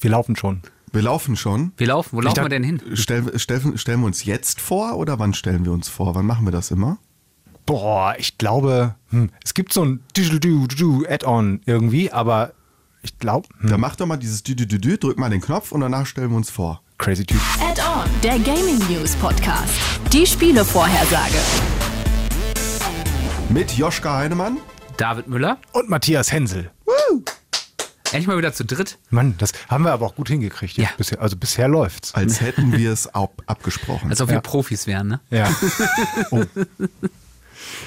Wir laufen schon. Wir laufen schon. Wir laufen. Wo laufen dachte- wir denn hin? Stellen, stellen, stellen wir uns jetzt vor oder wann stellen wir uns vor? Wann machen wir das immer? Boah, ich glaube, hm, es gibt so ein Add-on irgendwie, aber ich glaube, hm, Dann mach doch mal dieses Dü, Dü, Dü, Dü, drück mal den Knopf und danach stellen wir uns vor. crazy Typ. Add-on, der Gaming News Podcast. Die Spielevorhersage. Mit Joschka Heinemann. David Müller. Und Matthias Hensel. Endlich mal wieder zu dritt. Mann, das haben wir aber auch gut hingekriegt. Ja. Bisher, also bisher läuft's. Als hätten wir es ab, abgesprochen. Als ob wir Profis wären, ne? Ja. Oh.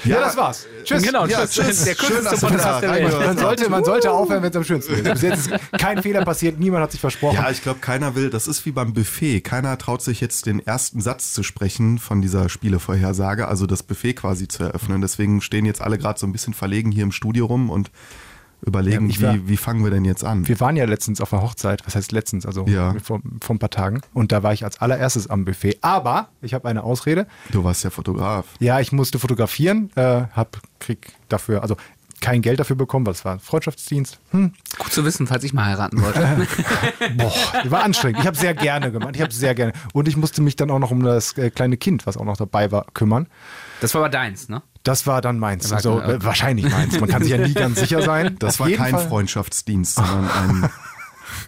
ja, das war's. Tschüss. Genau, Ja, tschüss. tschüss. Der kürzeste Podcast der Welt. Man sollte, man sollte aufhören, wenn es am schönsten ist. Bis jetzt ist kein Fehler passiert, niemand hat sich versprochen. Ja, ich glaube, keiner will, das ist wie beim Buffet. Keiner traut sich jetzt den ersten Satz zu sprechen von dieser Spielevorhersage, also das Buffet quasi zu eröffnen. Deswegen stehen jetzt alle gerade so ein bisschen verlegen hier im Studio rum und überlegen, Ja, ich war- wie, wie fangen wir denn jetzt an? Wir waren ja letztens auf einer Hochzeit, was heißt letztens, also Ja. vor, vor ein paar Tagen. Und da war ich als allererstes am Buffet. Aber ich habe eine Ausrede. Du warst ja Fotograf. Ja, ich musste fotografieren, äh, hab, krieg dafür, also kein Geld dafür bekommen, weil es war ein Freundschaftsdienst. Hm, Gut zu wissen, falls ich mal heiraten wollte. boah, war anstrengend. Ich habe sehr gerne gemacht. Ich habe sehr gerne. Und ich musste mich dann auch noch um das äh, kleine Kind, was auch noch dabei war, kümmern. Das war aber deins, ne? Das war dann meins. War- Also äh, wahrscheinlich meins. Man kann sich ja nie ganz sicher sein. Das war kein Fall, Freundschaftsdienst, sondern ein.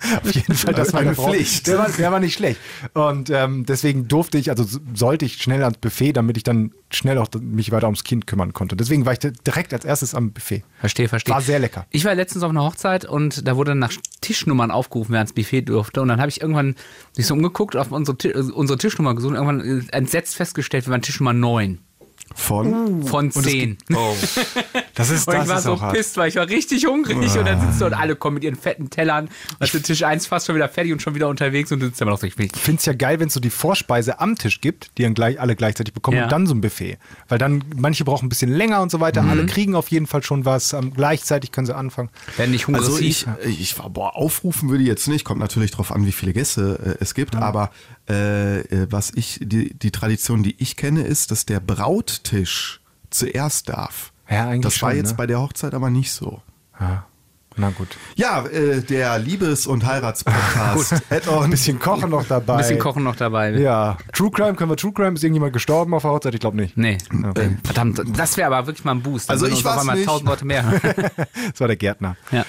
Auf jeden Fall, das war Eine. Pflicht. Der war, der war nicht schlecht. Und ähm, deswegen durfte ich, also sollte ich schnell ans Buffet, damit ich dann schnell auch mich weiter ums Kind kümmern konnte. Deswegen war ich direkt als erstes am Buffet. Verstehe, verstehe. War sehr lecker. Ich war letztens auf einer Hochzeit und da wurde dann nach Tischnummern aufgerufen, wer ans Buffet durfte. Und dann habe ich irgendwann mich so umgeguckt, auf unsere, äh, unsere Tischnummer gesucht und irgendwann äh, entsetzt festgestellt, wir waren Tischnummer 9 Von. von 10. Oh. Das ist, Und das ich war ist so pisst, weil ich war richtig hungrig und dann sitzt du und alle kommen mit ihren fetten Tellern. Und der Tisch 1 fast schon wieder fertig und schon wieder unterwegs und du sitzt immer noch so, ich finde es ja geil, wenn es so die Vorspeise am Tisch gibt, die dann gleich alle gleichzeitig bekommen Ja. und dann so ein Buffet. Weil dann, manche brauchen ein bisschen länger und so weiter, Mhm. alle kriegen auf jeden Fall schon was, ähm, gleichzeitig können sie anfangen. Werden nicht hungrig. Also ich, ich war, boah, aufrufen würde ich jetzt nicht, kommt natürlich drauf an, wie viele Gäste äh, es gibt, aber äh, äh, was ich, die, die Tradition, die ich kenne, ist, dass der Brauttisch zuerst darf. Ja, eigentlich Das war schon, jetzt ne? bei der Hochzeit aber nicht so. Ja. Na gut. Ja, äh, der Liebes- und Heiratspodcast. Ein bisschen Kochen noch dabei. Ein bisschen Kochen noch dabei. Ja. True Crime, können wir True Crime? Ist irgendjemand gestorben auf der Hochzeit? Ich glaube nicht. Nee. Okay. Verdammt, das wäre aber wirklich mal ein Boost. Dann Also ich einmal nicht. tausend Leute mehr. Das war der Gärtner. ja.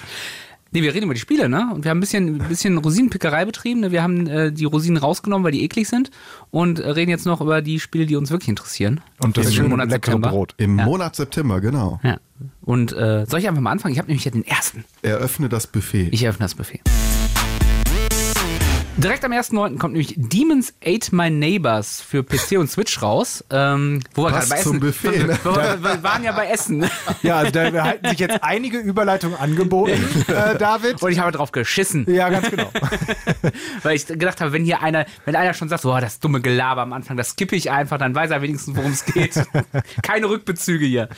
Nee, wir reden über die Spiele, ne? Und wir haben ein bisschen, ein bisschen Rosinenpickerei betrieben. Ne? Wir haben äh, die Rosinen rausgenommen, weil die eklig sind. Und äh, reden jetzt noch über die Spiele, die uns wirklich interessieren. Und das Im schöne Monat leckere September. Brot. Im Ja. Monat September, genau. Ja. Und äh, soll ich einfach mal anfangen? Ich habe nämlich ja den ersten. Eröffne das Buffet. Ich eröffne das Buffet. Direkt am 1.9. kommt nämlich Demons Ate My Neighbors für PC und Switch raus. Ähm, wo wir gerade bei zum Essen Buffet, ne? wir, wir, wir waren ja bei Essen. Ja, also da halten sich jetzt einige Überleitungen angeboten, äh, David. Und ich habe drauf geschissen. Ja, ganz genau. Weil ich gedacht habe, wenn hier einer, wenn einer schon sagt, boah, das dumme Gelaber am Anfang, das skippe ich einfach, dann weiß er wenigstens, worum es geht. Keine Rückbezüge hier.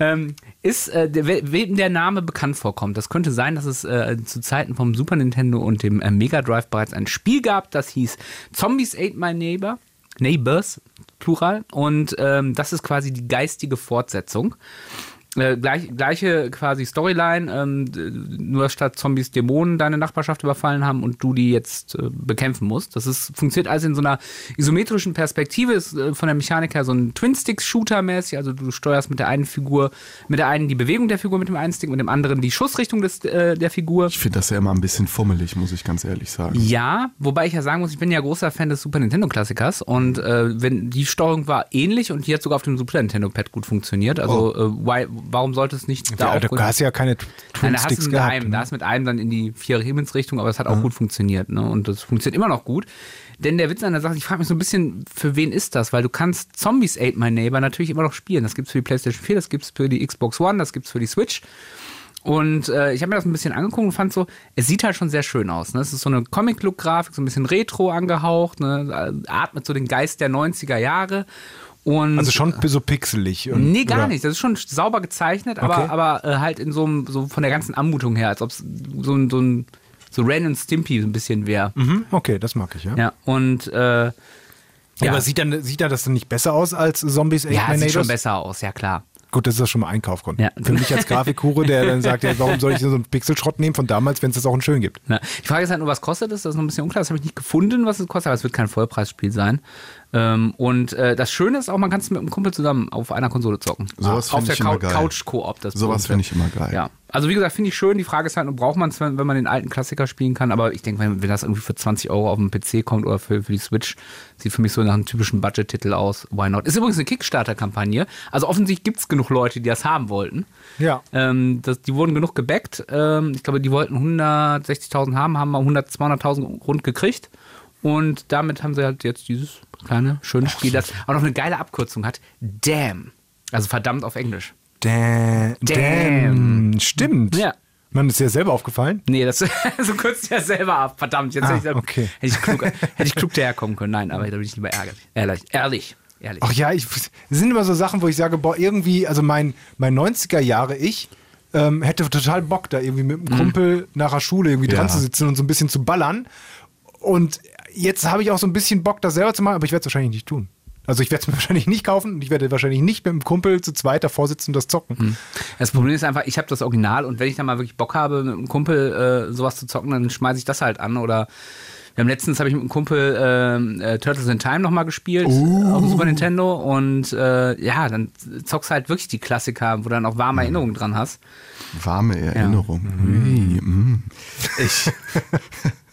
Ähm, ist, äh, wem der Name bekannt vorkommt, das könnte sein, dass es äh, zu Zeiten vom Super Nintendo und dem äh, Mega Drive bereits ein Spiel gab, das hieß Zombies Ate My Neighbor. Neighbors, Plural. Und ähm, das ist quasi die geistige Fortsetzung. Äh, gleich, gleiche quasi Storyline, ähm, nur statt Zombies Dämonen deine Nachbarschaft überfallen haben und du die jetzt äh, bekämpfen musst. Das ist, funktioniert also in so einer isometrischen Perspektive, ist äh, von der Mechanik her so ein Twin-Stick-Shooter mäßig, also du steuerst mit der einen Figur, mit der einen die Bewegung der Figur mit dem einen Stick, mit dem anderen die Schussrichtung des, äh, der Figur. Ich finde das ja immer ein bisschen fummelig, muss ich ganz ehrlich sagen. Ja, wobei ich ja sagen muss, ich bin ja großer Fan des Super Nintendo Klassikers und äh, wenn die Steuerung war ähnlich und die hat sogar auf dem Super Nintendo Pad gut funktioniert. Also äh, why, warum sollte es nicht da Ja, auch du hast ja keine Nein, da hast mit gehabt. einem, ne? da hast mit einem dann in die vier Himmelsrichtung, aber es hat auch gut funktioniert, ne? Und das funktioniert immer noch gut. Denn der Witz an der Sache, ich frage mich so ein bisschen, für wen ist das? Weil du kannst Zombies Ate My Neighbor natürlich immer noch spielen. Das gibt's für die PlayStation 4, das gibt's für die Xbox One, das gibt's für die Switch. Und äh, ich habe mir das ein bisschen angeguckt und fand so, es sieht halt schon sehr schön aus. Ne? Es ist so eine Comic-Look-Grafik, so ein bisschen retro angehaucht, ne? atmet so den Geist der 90er Jahre. Und Also schon so pixelig. Und, Nee, gar oder? nicht. Das ist schon sauber gezeichnet, aber, Okay. aber äh, halt in so einem, so von der ganzen Anmutung her, als ob es so ein, so ein, so Ren und Stimpy so ein bisschen wäre. Mhm, okay, das mag ich, ja. Ja, und äh, ja, Aber sieht dann, sieht dann das dann nicht besser aus als Zombies ja My sieht schon besser aus, ja klar. Gut, das ist ja schon mal Einkaufgrund. Ja. Für mich als Grafikhure, der dann sagt, ja, warum soll ich so einen Pixelschrott nehmen von damals, wenn es das auch in schön gibt? Na, die Frage ist halt nur, was kostet es? Das ist noch ein bisschen unklar. Das habe ich nicht gefunden, was es kostet, aber es wird kein Vollpreisspiel sein. Ähm, und äh, das Schöne ist auch, man kann es mit einem Kumpel zusammen auf einer Konsole zocken. Sowas auf find der ich immer Cou- geil. Couch-Koop. Sowas finde ich immer geil. Ja, also wie gesagt, finde ich schön. Die Frage ist halt, braucht man es, wenn, wenn man den alten Klassiker spielen kann? Aber ich denke, wenn, wenn das irgendwie für 20 Euro auf dem PC kommt oder für, für die Switch, sieht für mich so nach einem typischen Budget-Titel aus. Why not? Ist übrigens eine Kickstarter-Kampagne. Also offensichtlich gibt es genug Leute, die das haben wollten. Ja. Ähm, das, die wurden genug gebackt. Ähm, ich glaube, die wollten 160.000 haben, haben mal 100, 200.000 rund gekriegt. Und damit haben sie halt jetzt dieses kleine, schöne Spiel, das auch noch eine geile Abkürzung hat. Damn. Also verdammt auf Englisch. Damn. Damn. Stimmt. Ja. Man ist ja selber aufgefallen. Nee, das so kürzt ja selber ab. Verdammt, jetzt Ah, hätte, ich, okay. hätte, ich klug, hätte ich klug daherkommen können. Nein, aber da bin ich lieber ärgerlich. Ehrlich. Ehrlich. ehrlich. Ach ja, ich, es sind immer so Sachen, wo ich sage, boah, irgendwie, also mein, mein 90er Jahre ich ähm, hätte total Bock, da irgendwie mit einem Kumpel nach der Schule irgendwie dran Ja. zu sitzen und so ein bisschen zu ballern. Und jetzt habe ich auch so ein bisschen Bock, das selber zu machen, aber ich werde es wahrscheinlich nicht tun. Also ich werde es mir wahrscheinlich nicht kaufen und ich werde wahrscheinlich nicht mit einem Kumpel zu zweit davor sitzen und das zocken. Das Problem ist einfach, ich habe das Original und wenn ich dann mal wirklich Bock habe, mit einem Kumpel äh, sowas zu zocken, dann schmeiße ich das halt an. Oder wir haben letztens habe ich mit einem Kumpel ähm, äh, Turtles in Time nochmal gespielt auf dem Super Nintendo und äh, ja, dann zockst halt wirklich die Klassiker, wo du dann auch warme Erinnerungen dran hast. Warme Erinnerung. Ui, mm. Ich,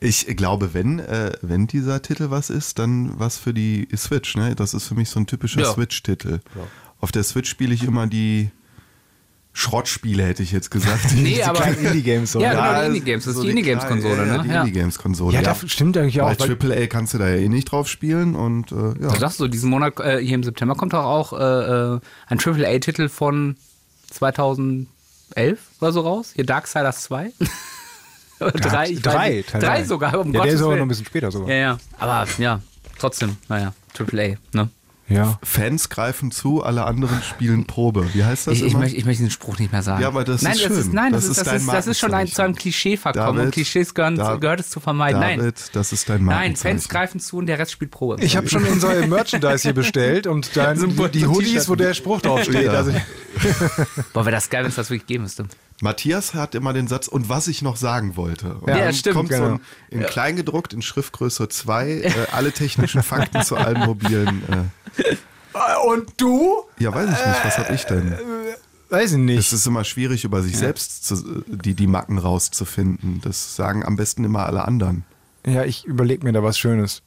ich glaube, wenn, äh, wenn dieser Titel was ist, dann was für die Switch. Ne? Das ist für mich so ein typischer Ja. Switch-Titel. Auf der Switch spiele ich immer die Schrottspiele, hätte ich jetzt gesagt. Nee, Diese aber Indie-Games. so. Ja, genau, die also Indie-Games. Das ist so die Indie-Games-Konsole, ja, ne? Ja, die Ja. Indie-Games-Konsole. Ja, das stimmt eigentlich auch. Weil, AAA kannst du da ja eh nicht drauf spielen und äh, ja. Du sagst so, diesen Monat, äh, hier im September kommt doch auch äh, äh, ein AAA-Titel von 2011 oder so raus. Hier Darksiders 2. Drei, ich weiß drei. Teil drei drei. sogar, um ja, der ist aber noch ein bisschen später sogar. Ja, ja. Aber ja, trotzdem, naja, AAA, ne? Ja. Fans greifen zu, alle anderen spielen Probe. Wie heißt das Ich, ich, möchte, ich möchte diesen Spruch nicht mehr sagen. Ja, aber das nein, ist das schön. Ist, nein, das, Das ist, das, dein ist, das ist schon ein, zu einem. Klischee verkommen David, und Klischees gehören, Da- gehört es zu vermeiden. David, nein, das ist dein nein. Fans greifen zu und der Rest spielt Probe. Ich habe schon unser Merchandise hier bestellt und dann die, die Hoodies, wo der Spruch draufsteht. Ja. Also, Boah, wäre das geil, wenn es das wirklich geben müsste. Matthias hat immer den Satz, und was ich noch sagen wollte. Und Ja, dann stimmt, kommt so genau. ein, in Kleingedruckt, in Schriftgröße 2, äh, alle technischen Fakten zu allen mobilen. Äh, und du? ja, weiß ich nicht, was hab ich denn? Weiß ich nicht. Es ist immer schwierig, über sich selbst zu, die, die Macken rauszufinden. Das sagen am besten immer alle anderen. Ja, ich überlege mir da was Schönes.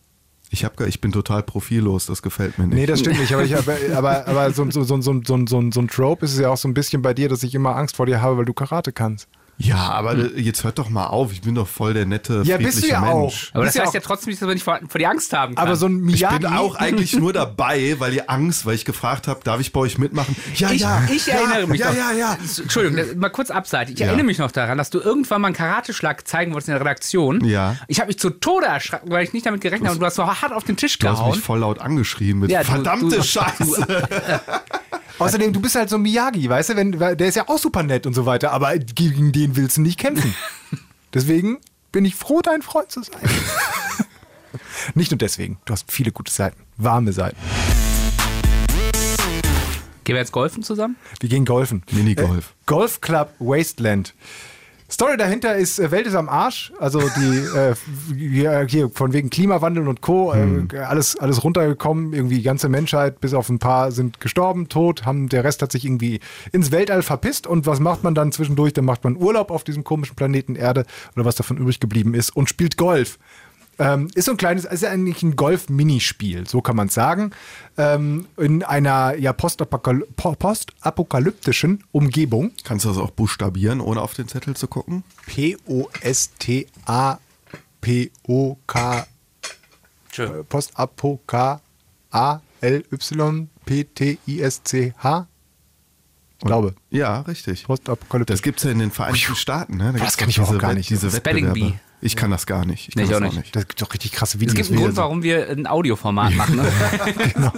Ich, hab, ich bin total profillos, das gefällt mir nicht. Nee, das stimmt nicht. Aber, ich, aber, aber, aber so, so, so, so, so, so, so ein Trope ist es ja auch so ein bisschen bei dir, dass ich immer Angst vor dir habe, weil du Karate kannst. Ja, aber äh, jetzt hört doch mal auf, ich bin doch voll der nette, Ja, bist du ja Mensch. auch. Aber Bist das ja heißt auch- ja trotzdem nicht, dass man nicht vor, vor die Angst haben kann. Aber so ein Ich Miyagi. bin auch eigentlich nur dabei, weil ihr Angst, weil ich gefragt habe, darf ich bei euch mitmachen? Ja, ich, ja. ich ja, erinnere mich ja, noch. Ja, ja, Entschuldigung, das- mal kurz abseits. Ich Ja. erinnere mich noch daran, dass du irgendwann mal einen Karateschlag zeigen wolltest in der Redaktion. Ja. Ich habe mich zu Tode erschrocken, weil ich nicht damit gerechnet habe und du hast so hart auf den Tisch Du hast gehauen. mich voll laut angeschrien mit Ja, du- verdammte du- Scheiße. Außerdem, du bist halt so ein Miyagi, weißt du? Wenn, der ist ja auch super nett und so weiter, aber gegen den willst du nicht kämpfen. Deswegen bin ich froh, dein Freund zu sein. nicht nur deswegen. Du hast viele gute Seiten. Warme Seiten. Gehen wir jetzt golfen zusammen? Wir gehen golfen. Minigolf. Äh, Golf Club Wasteland. Story dahinter ist, äh, Welt ist am Arsch. Also die, äh, hier, von wegen Klimawandel und Co. Äh, alles, alles runtergekommen. Irgendwie die ganze Menschheit, bis auf ein paar sind gestorben, tot. Haben, der Rest hat sich irgendwie ins Weltall verpisst. Und was macht man dann zwischendurch? Dann macht man Urlaub auf diesem komischen Planeten Erde oder was davon übrig geblieben ist und spielt Golf. Ähm, ist so ein kleines, ist ja eigentlich ein Golf-Minispiel, so kann man es sagen. Ähm, in einer ja, postapokal- po- postapokalyptischen Umgebung. Kannst du das auch buchstabieren, ohne auf den Zettel zu gucken? P-O-S-T-A-P-O-K äh, Post-A-P-O-K-A-L-Y-P-T-I-S-C-H Ich glaube. Ja, richtig. Postapokalyptisch. Das gibt es ja in den Vereinigten Staaten. Ne? Da Das kann ich diese gar nicht. Diese Spelling Wettbewerbe. Bee. Ich kann das gar nicht. Ich Nee, kann ich das auch nicht. nicht. Das gibt doch richtig krasse Es Videos. gibt einen Grund, warum wir ein Audioformat machen. Ne?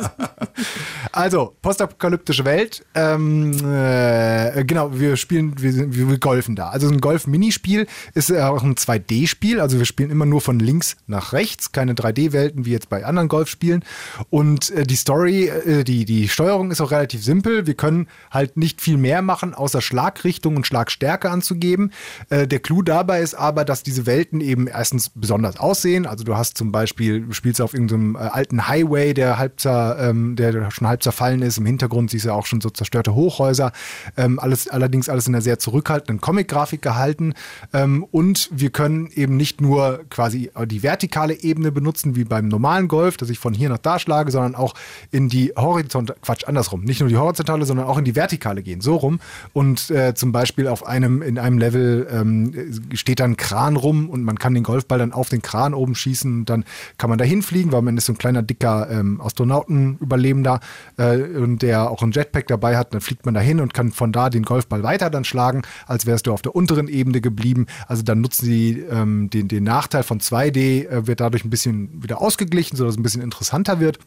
Also, postapokalyptische Welt. Ähm, äh, genau, wir spielen, wir, wir golfen da. Also ein Golf-Minispiel ist ja auch ein 2D-Spiel. Also wir spielen immer nur von links nach rechts, keine 3D-Welten wie jetzt bei anderen Golfspielen. Und äh, die Story, äh, die, die Steuerung ist auch relativ simpel. Wir können halt nicht viel mehr machen, außer Schlagrichtung und Schlagstärke anzugeben. Äh, der Clou dabei ist aber, dass diese Welten eben erstens besonders aussehen. Also du hast zum Beispiel, du spielst auf irgendeinem äh, alten Highway, der halb, ähm, der schon halb zerfallen ist. Im Hintergrund siehst du auch schon so zerstörte Hochhäuser. Ähm, alles, allerdings alles in einer sehr zurückhaltenden Comic-Grafik gehalten. Ähm, und wir können eben nicht nur quasi die vertikale Ebene benutzen, wie beim normalen Golf, dass ich von hier nach da schlage, sondern auch in die horizontale, Quatsch, andersrum. Nicht nur die horizontale, sondern auch in die vertikale gehen, so rum. Und äh, zum Beispiel auf einem, in einem Level ähm, steht dann ein Kran rum und man kann den Golfball dann auf den Kran oben schießen und dann kann man da hinfliegen, weil man ist so ein kleiner, dicker ähm, Astronautenüberlebender äh, und der auch ein Jetpack dabei hat, dann fliegt man da hin und kann von da den Golfball weiter dann schlagen, als wärst du auf der unteren Ebene geblieben. Also dann nutzen sie ähm, den, den Nachteil von 2D, äh, wird dadurch ein bisschen wieder ausgeglichen, sodass es ein bisschen interessanter wird.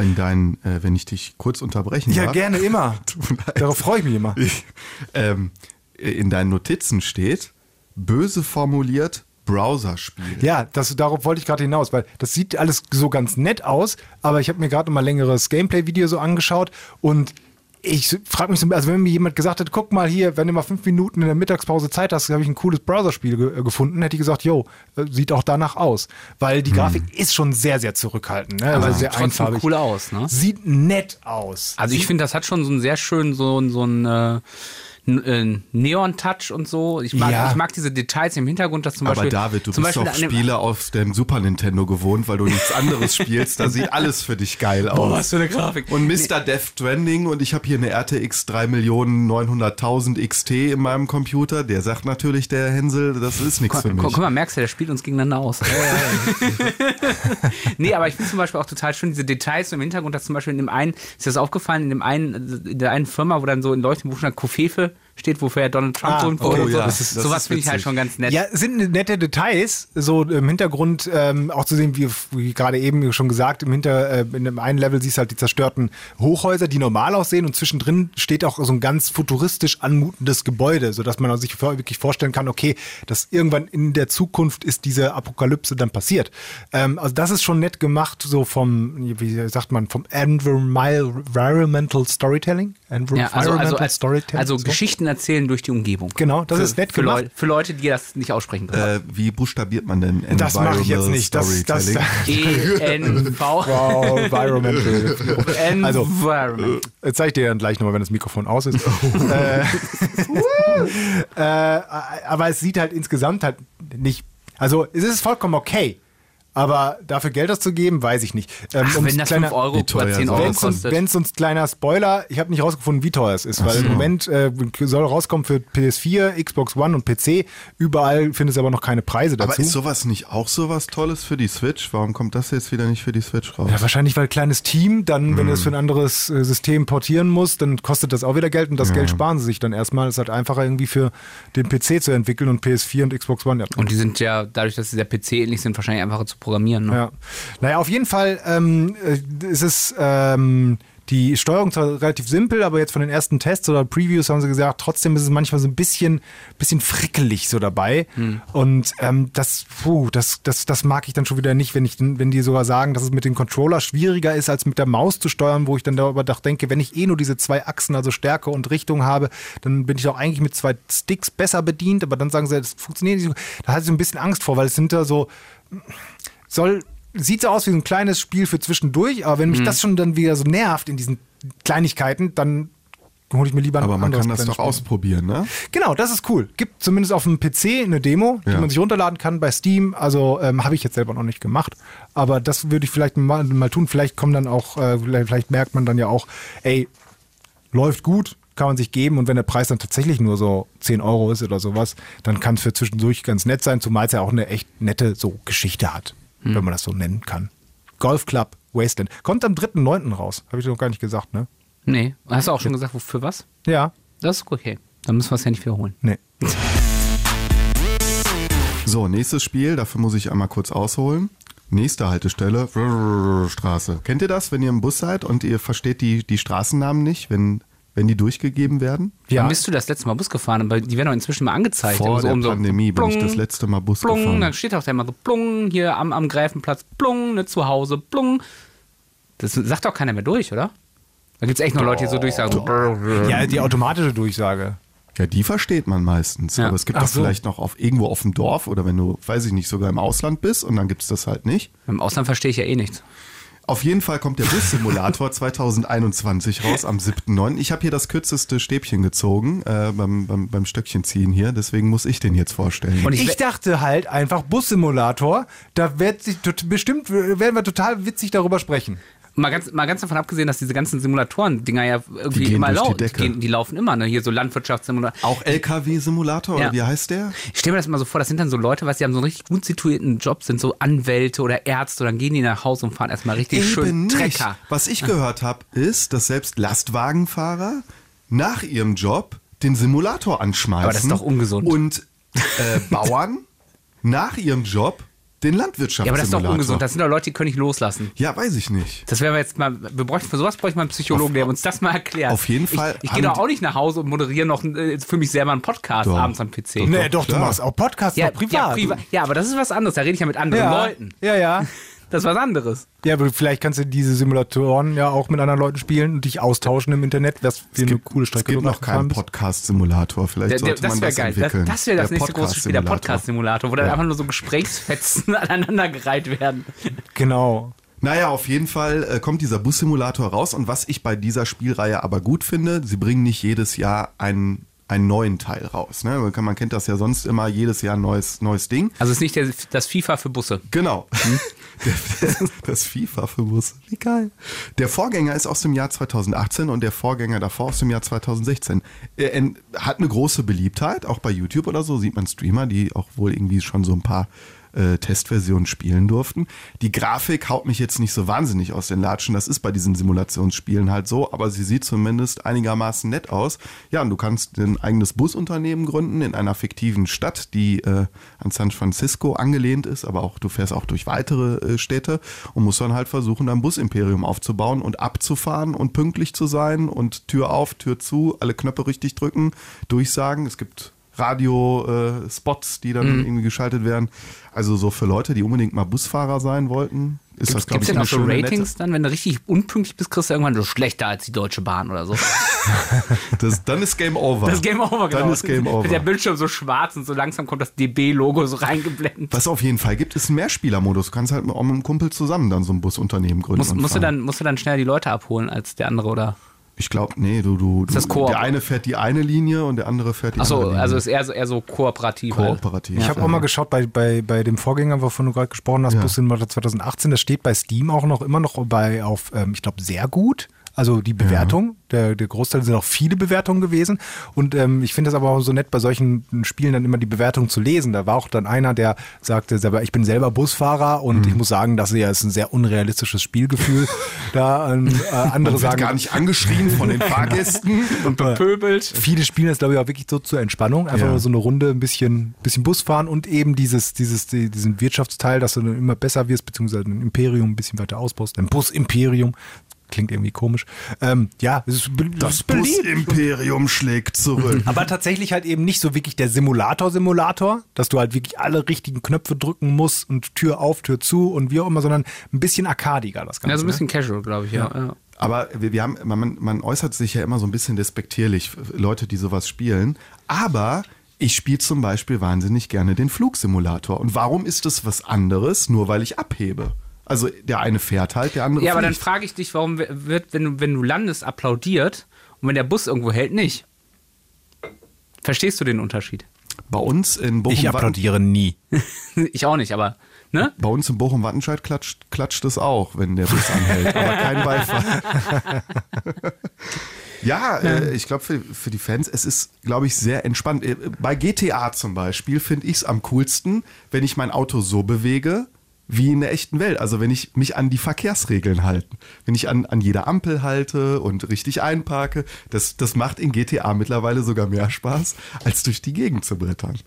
In deinen, äh, wenn ich dich kurz unterbrechen Ja, darf. gerne immer. Darauf freue ich mich immer. Ich, ähm, in deinen Notizen steht, böse formuliert, Browserspiel. Ja, das, darauf wollte ich gerade hinaus, weil das sieht alles so ganz nett aus, aber ich habe mir gerade mal längeres Gameplay-Video so angeschaut und ich frage mich so, also wenn mir jemand gesagt hätte, guck mal hier, wenn du mal fünf Minuten in der Mittagspause Zeit hast, habe ich ein cooles Browserspiel ge gefunden, hätte ich gesagt, yo, äh, sieht auch danach aus. Weil die Grafik ist schon sehr, sehr zurückhaltend, ne? also sehr einfarbig. cool aus, ne? Sieht nett aus. Also ich finde, das hat schon so einen sehr schönen, so, so einen äh, äh, Neon-Touch und so. Ich mag, Ja. ich mag diese Details im Hintergrund, dass zum Aber Beispiel. David, du bist Beispiel doch Spiele auf dem Super Nintendo gewohnt, weil du nichts anderes spielst. Da sieht alles für dich geil aus. Boah, was für eine Grafik. Und Mr. Death Stranding und ich habe hier eine RTX 3.900.000 XT in meinem Computer. Der sagt natürlich, der Hänsel, das ist nichts für mich. guck mal, merkst du, der spielt uns gegeneinander aus. nee, aber ich finde zum Beispiel auch total schön diese Details im Hintergrund, dass zum Beispiel in dem einen, ist dir das aufgefallen, in dem einen, in der einen Firma, wo dann so in leuchtendem Buchstaben Kofefe steht, wofür Donald Trump Ah, und so. ja, das Sowas finde ich halt schon ganz nett. Ja, es sind nette Details, so im Hintergrund ähm, auch zu sehen, wie, wie gerade eben schon gesagt, im Hinter, äh, in dem einen Level siehst du halt die zerstörten Hochhäuser, die normal aussehen und zwischendrin steht auch so ein ganz futuristisch anmutendes Gebäude, sodass man sich wirklich vorstellen kann, okay, dass irgendwann in der Zukunft ist diese Apokalypse dann passiert. Ähm, also das ist schon nett gemacht, so vom, wie sagt man, vom Environmental Storytelling? Ja, also, Environmental also, als, Storytelling. also so. Geschichten erzählen durch die Umgebung. Genau, das für, ist nett für, gemacht. Leu für Leute, die das nicht aussprechen können. Äh, wie buchstabiert man denn Das mache ich jetzt nicht. Das, das? E-N-V. Wow, Environmental. Also, Environment. äh, zeige ich dir dann gleich nochmal, wenn das Mikrofon aus ist. äh, äh, aber es sieht halt insgesamt halt nicht. Also, es ist vollkommen okay. Aber dafür Geld auszugeben, weiß ich nicht. Ähm, Ach, wenn das kleiner- 5 Euro teuer oder 10 soll Euro Wenn das es kostet. uns, wenn's uns kleiner Spoiler, ich habe nicht rausgefunden, wie teuer es ist, weil im Moment äh, soll rauskommen für PS4, Xbox One und PC. Überall findest du aber noch keine Preise dazu. Aber ist sowas nicht auch sowas Tolles für die Switch? Warum kommt das jetzt wieder nicht für die Switch raus? Ja, wahrscheinlich, weil kleines Team, dann, wenn du es Hm. für ein anderes äh, System portieren musst, dann kostet das auch wieder Geld und das Geld sparen sie sich dann erstmal. Es ist halt einfacher irgendwie für den PC zu entwickeln und PS4 und Xbox One. Ja. Und die sind ja, dadurch, dass sie der PC ähnlich sind, wahrscheinlich einfacher zu programmieren. Ne? Ja. Naja, auf jeden Fall ähm, äh, ist es ähm, die Steuerung zwar relativ simpel, aber jetzt von den ersten Tests oder Previews haben sie gesagt, trotzdem ist es manchmal so ein bisschen, bisschen frickelig so dabei. Und ähm, das, puh, das, das, das mag ich dann schon wieder nicht, wenn ich, wenn die sogar sagen, dass es mit dem Controller schwieriger ist, als mit der Maus zu steuern, wo ich dann darüber denke, wenn ich eh nur diese zwei Achsen, also Stärke und Richtung habe, dann bin ich doch eigentlich mit zwei Sticks besser bedient, aber dann sagen sie, das funktioniert nicht so. Da hatte ich so ein bisschen Angst vor, weil es sind da so, soll, sieht so aus wie so ein kleines Spiel für zwischendurch, aber wenn mich das schon dann wieder so nervt in diesen Kleinigkeiten, dann hole ich mir lieber ein Aber man kann das doch ausprobieren, ne? Genau, das ist cool. Gibt zumindest auf dem PC eine Demo, die Ja. man sich runterladen kann bei Steam. Also ähm, habe ich jetzt selber noch nicht gemacht. Aber das würde ich vielleicht mal, mal tun. Vielleicht kommen dann auch, äh, vielleicht, vielleicht merkt man dann ja auch, ey, läuft gut, kann man sich geben. Und wenn der Preis dann tatsächlich nur so 10 Euro ist oder sowas, dann kann es für zwischendurch ganz nett sein, zumal es ja auch eine echt nette so Geschichte hat, wenn man das so nennen kann. Golf Club Wasteland. Kommt am 3.9. raus. Habe ich noch gar nicht gesagt, ne? Nee. Hast du auch schon gesagt, wofür was? Ja. Das ist okay. Dann müssen wir es ja nicht wiederholen. Nee. So, nächstes Spiel, dafür muss ich einmal kurz ausholen. Nächste Haltestelle, Straße. Kennt ihr das, wenn ihr im Bus seid und ihr versteht die, die Straßennamen nicht, wenn, wenn die durchgegeben werden? Ja. Wann bist du das letzte Mal Bus gefahren? Aber die werden doch inzwischen mal angezeigt. Vor so der um so Pandemie bin ich plung, das letzte Mal Bus plung, gefahren. Dann steht auch da immer so plung, hier am, am Greifenplatz, plung, ne, zu Hause, plung. Das sagt doch keiner mehr durch, oder? Da gibt es echt noch Leute, die so durchsagen. So, Ja, die automatische Durchsage. Ja, die versteht man meistens. Ja. Aber es gibt Ach doch so. vielleicht noch auf irgendwo auf dem Dorf oder wenn du, weiß ich nicht, sogar im Ausland bist und dann gibt es das halt nicht. Im Ausland verstehe ich ja eh nichts. Auf jeden Fall kommt der Bus-Simulator 2021 raus am 7.9. Ich habe hier das kürzeste Stäbchen gezogen äh, beim, beim, beim Stöckchen ziehen hier, deswegen muss ich den jetzt vorstellen. Und ich, Ich dachte halt einfach Bussimulator, da wird sich bestimmt werden wir total witzig darüber sprechen. Mal, ganz, mal ganz davon abgesehen, dass diese ganzen Simulatoren-Dinger ja irgendwie Die immer durch die gehen, die laufen immer, ne? Hier so Landwirtschaftssimulatoren. Auch LKW-Simulator, Ja. oder wie heißt der? Ich stelle mir das immer so vor, das sind dann so Leute, was die haben so einen richtig gut situierten Job, sind so Anwälte oder Ärzte, und dann gehen die nach Hause und fahren erstmal richtig schön nicht. Trecker. Was ich gehört habe, ist, dass selbst Lastwagenfahrer nach ihrem Job den Simulator anschmeißen. Aber das ist doch ungesund. Und äh, Bauern nach ihrem Job den Ja, aber das Landwirtschaftssimulator. ist doch ungesund. Das sind doch Leute, die können nicht loslassen. Ja, weiß ich nicht. Das wäre jetzt mal, wir bräuchten, für sowas bräuchte ich mal einen Psychologen, der uns das mal erklärt. auf jeden Fall Ich, ich gehe doch auch nicht nach Hause und moderiere noch äh, für mich selber einen Podcast Doch. abends am PC. Nee, doch, klar. du machst auch Podcasts Ja, privat. Ja, priva ja, aber das ist was anderes. Da rede ich ja mit anderen ja. Leuten. Ja, ja. Das ist was anderes. Ja, aber vielleicht kannst du diese Simulatoren ja auch mit anderen Leuten spielen und dich austauschen im Internet, was für eine coole Es Strecke gibt du noch keinen. Podcast-Simulator. Vielleicht Der, der, sollte das man wäre das geil. Das, entwickeln. das wäre das Der nächste große Spiel, der Podcast-Simulator, wo dann Ja. einfach nur so Gesprächsfetzen aneinandergereiht werden. Genau. Naja, auf jeden Fall äh, kommt dieser Bus-Simulator raus. Und was ich bei dieser Spielreihe aber gut finde, sie bringen nicht jedes Jahr einen, einen neuen Teil raus. Ne? Man, kennt das ja sonst immer, jedes Jahr ein neues, neues Ding. Also es ist nicht der, das FIFA für Busse. Genau. Der- das FIFA für Busse. Wie geil. Der Vorgänger ist aus dem Jahr 2018 und der Vorgänger davor aus dem Jahr 2016. Er en- hat eine große Beliebtheit, auch bei YouTube oder so sieht man Streamer, die auch wohl irgendwie schon so ein paar äh, Testversionen spielen durften. Die Grafik haut mich jetzt nicht so wahnsinnig aus den Latschen. Das ist bei diesen Simulationsspielen halt so, aber sie sieht zumindest einigermaßen nett aus. Ja, und du kannst ein eigenes Busunternehmen gründen in einer fiktiven Stadt, die äh, an San Francisco angelehnt ist, aber auch du fährst auch durch weitere äh, Städte und musst dann halt versuchen, dein Busimperium aufzubauen und abzufahren und pünktlich zu sein und Tür auf, Tür zu, alle Knöpfe richtig drücken, durchsagen. Es gibt Radio-Spots, die dann Mhm. irgendwie geschaltet werden. Also so für Leute, die unbedingt mal Busfahrer sein wollten, ist das, glaube Gibt es ich, denn auch so Ratings dann, wenn du richtig unpünktlich bist, kriegst du irgendwann so schlechter als die Deutsche Bahn oder so? nette. Das, dann ist Game Over. Das ist Game Over, genau. Dann ist Game Over. Mit der Bildschirm so schwarz und so langsam kommt das DB-Logo so reingeblendet. Was auf jeden Fall gibt, ist ein Mehrspielermodus. Du kannst halt mit einem Kumpel zusammen dann so ein Busunternehmen gründen. Muss, musst, du dann, musst du dann schnell die Leute abholen als der andere, oder? Ich glaube, nee, du, du, du das Koop? der eine fährt die eine Linie und der andere fährt die Achso, andere Linie. also ist eher so, eher so kooperativ. kooperativ. Ich habe auch mal geschaut bei, bei, bei dem Vorgänger, wovon du gerade gesprochen hast, Ja. Bus Simulator 2018, das steht bei Steam auch noch immer noch bei auf, ähm, ich glaube, sehr gut. Also die Bewertung, der, der Großteil sind auch viele Bewertungen gewesen. Und ähm, ich finde es aber auch so nett, bei solchen Spielen dann immer die Bewertung zu lesen. Da war auch dann einer, der sagte selber, ich bin selber Busfahrer und ich muss sagen, das ja ist ein sehr unrealistisches Spielgefühl. da ähm, äh, andere sagen, gar nicht angeschrien von den Fahrgästen. Und bepöbelt. Viele spielen das, glaube ich, auch wirklich so zur Entspannung. Einfach Ja. nur so eine Runde, ein bisschen, bisschen Bus fahren und eben dieses, dieses, die- diesen Wirtschaftsteil, dass du dann immer besser wirst, beziehungsweise ein Imperium ein bisschen weiter ausbaust. Ein Bus-Imperium. Klingt irgendwie komisch. Ähm, ja, es ist, Das. Busimperium schlägt zurück. Aber tatsächlich halt eben nicht so wirklich der Simulator-Simulator, dass du halt wirklich alle richtigen Knöpfe drücken musst und Tür auf, Tür zu und wie auch immer, sondern ein bisschen arkadiger das Ganze. Ja, so ein bisschen casual, glaube ich, ja. ja. Aber wir, wir haben, man, man äußert sich ja immer so ein bisschen despektierlich, Leute, die sowas spielen. Aber ich spiele zum Beispiel wahnsinnig gerne den Flugsimulator. Und warum ist das was anderes, nur weil ich abhebe? Also der eine fährt halt, der andere Ja, aber dann fliegt. frage ich dich, warum wird, wenn du, wenn du landest, applaudiert und wenn der Bus irgendwo hält, nicht? Verstehst du den Unterschied? Bei uns in Ich Bochum, applaudiere nie. ich auch nicht, aber, ne? bei uns in Bochum-Wattenscheid klatscht, klatscht es auch, wenn der Bus anhält, aber kein Beifall. ja, äh, ich glaube für, für die Fans, es ist, glaube ich, sehr entspannt. Äh, Bei GTA zum Beispiel finde ich es am coolsten, wenn ich mein Auto so bewege, wie in der echten Welt. Also wenn ich mich an die Verkehrsregeln halte. Wenn ich an, an jeder Ampel halte und richtig einparke. Das, das macht in GTA mittlerweile sogar mehr Spaß, als durch die Gegend zu brettern.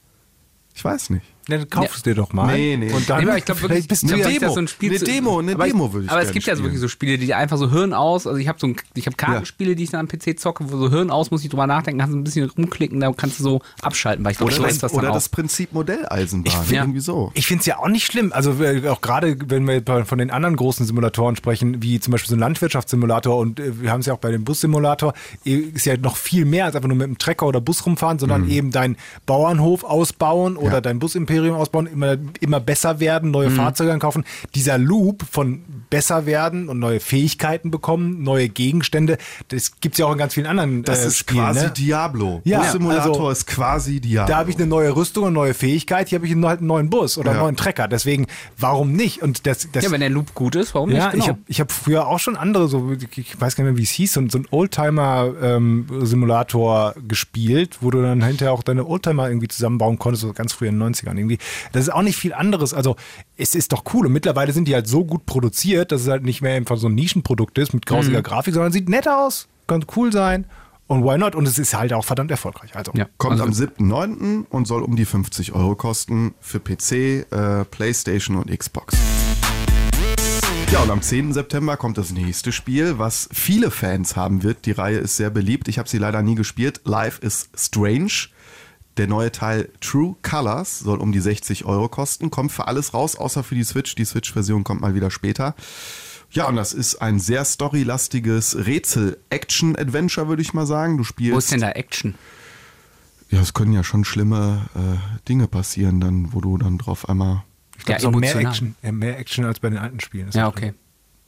Ich weiß nicht. Ja, dann kaufst du dir doch mal. Nee, nee. Und dann Nee, aber ich glaube wirklich, bist ich du ja das ist Demo. so ein Spiel Eine zu- Demo, eine aber ich- Demo würde ich Aber es gibt ja so wirklich so Spiele, die einfach so Hirn aus, also ich habe so ein, ich habe Kartenspiele, die ich dann am PC zocke, wo so Hirn aus, muss ich drüber nachdenken, kannst du ein bisschen rumklicken, da kannst du so abschalten, weil ich glaube, Oder, so das, ist das dann oder auch. das Prinzip Modelleisenbahn. Ja. Irgendwie so. Ich finde es ja auch nicht schlimm. Also äh, auch gerade, wenn wir von den anderen großen Simulatoren sprechen, wie zum Beispiel so ein Landwirtschaftssimulator und äh, wir haben es ja auch bei dem Bussimulator, ist ja noch viel mehr als einfach nur mit dem Trecker oder Bus rumfahren, sondern eben deinen Bauernhof ausbauen oder Ja. dein Busimperium ausbauen, immer, immer besser werden, neue Fahrzeuge ankaufen. Dieser Loop von besser werden und neue Fähigkeiten bekommen, neue Gegenstände, das gibt es ja auch in ganz vielen anderen Das äh, ist Spielen. quasi ne? Diablo. Ja, Bus-Simulator also- ist quasi Diablo. Da habe ich eine neue Rüstung, eine neue Fähigkeit, hier habe ich einen, halt einen neuen Bus oder einen Ja. neuen Trecker. Deswegen, warum nicht? Und das, das ja, wenn der Loop gut ist, warum ja, nicht? Genau. ich habe ich hab früher auch schon andere, so ich weiß gar nicht mehr, wie es hieß, so, ein- so ein Oldtimer-Simulator gespielt, wo du dann hinterher auch deine Oldtimer irgendwie zusammenbauen konntest, so ganz früh in den 90ern irgendwie. Das ist auch nicht viel anderes. Also es ist doch cool. Und mittlerweile sind die halt so gut produziert, dass es halt nicht mehr einfach so ein Nischenprodukt ist mit grausiger Grafik, sondern sieht nett aus, kann cool sein. Und why not? Und es ist halt auch verdammt erfolgreich. Also. Ja. Kommt Also- am 7.9. und soll um die 50 Euro kosten für PC, äh, Playstation und Xbox. Ja, und am 10. September kommt das nächste Spiel, was viele Fans haben wird. Die Reihe ist sehr beliebt. Ich habe sie leider nie gespielt. Life is Strange. Der neue Teil True Colors soll um die 60 Euro kosten. Kommt für alles raus, außer für die Switch. Die Switch-Version kommt mal wieder später. Ja, und das ist ein sehr storylastiges Rätsel-Action-Adventure, würde ich mal sagen. Du spielst. Wo ist denn da Action? Ja, es können ja schon schlimme äh, Dinge passieren, dann, wo du dann drauf einmal. Ich glaube, Ja, so mehr emotional. Action, ja, mehr Action als bei den alten Spielen. Ist Ja, auch drin.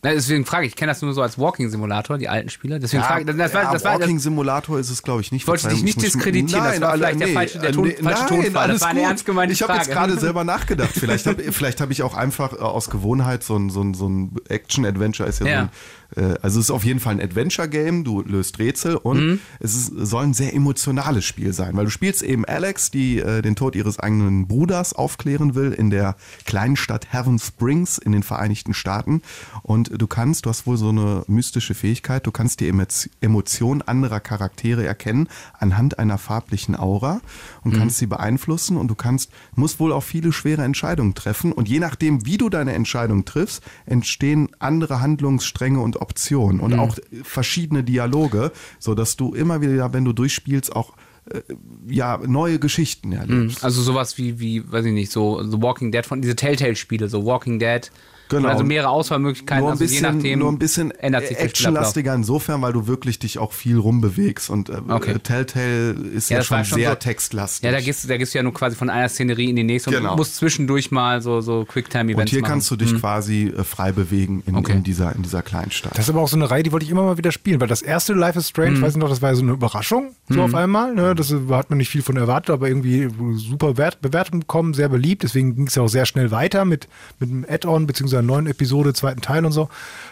Deswegen frage ich, ich kenne das nur so als Walking-Simulator, die alten Spiele. Deswegen frage ich, das war, ja, das war, das, Walking Simulator ist es, glaube ich, nicht. Wollte dich nicht diskreditieren, das war vielleicht der falsche- der äh, Ton- falsche Tonfall. Das alles war eine gut. ernst gemeinte Ich habe jetzt gerade selber nachgedacht. Vielleicht habe vielleicht hab ich auch einfach äh, aus Gewohnheit so ein, so ein, so ein Action-Adventure ist ja, Ja. so ein also es ist auf jeden Fall ein Adventure-Game, du löst Rätsel und Mhm. es ist, soll ein sehr emotionales Spiel sein, weil du spielst eben Alex, die äh, den Tod ihres eigenen Bruders aufklären will in der kleinen Stadt Heaven Springs in den Vereinigten Staaten und du kannst, du hast wohl so eine mystische Fähigkeit, du kannst die Emo- Emotionen anderer Charaktere erkennen anhand einer farblichen Aura und kannst sie beeinflussen und du kannst, musst wohl auch viele schwere Entscheidungen treffen und je nachdem, wie du deine Entscheidung triffst, entstehen andere Handlungsstränge und Optionen und auch verschiedene Dialoge, so dass du immer wieder, wenn du durchspielst, auch äh, ja neue Geschichten erlebst. also sowas wie, wie, weiß ich nicht, so The Walking Dead von diese Telltale-Spiele, so Walking Dead. Genau. Also mehrere Auswahlmöglichkeiten, nur ein also je bisschen, nachdem. nur ein bisschen ändert sich actionlastiger insofern, weil du wirklich dich auch viel rumbewegst und äh, Okay. äh, Telltale ist Ja, ja, schon schon sehr so- textlastig. Ja, da gehst, du- da gehst du ja nur quasi von einer Szenerie in die nächste und Genau. musst zwischendurch mal so, so Quicktime-Events und hier machen. kannst du dich quasi äh, frei bewegen in, Okay. in, dieser, in dieser Kleinstadt. Das ist aber auch so eine Reihe, die wollte ich immer mal wieder spielen, weil das erste Life is Strange, weiß ich noch, das war ja so eine Überraschung, so auf einmal. Ne? Das äh, hat man nicht viel von erwartet, aber irgendwie super Wert, Bewertung bekommen, sehr beliebt. Deswegen ging es ja auch sehr schnell weiter mit, mit einem Add-on beziehungsweise einer neuen Episode, zweiten Teil und so.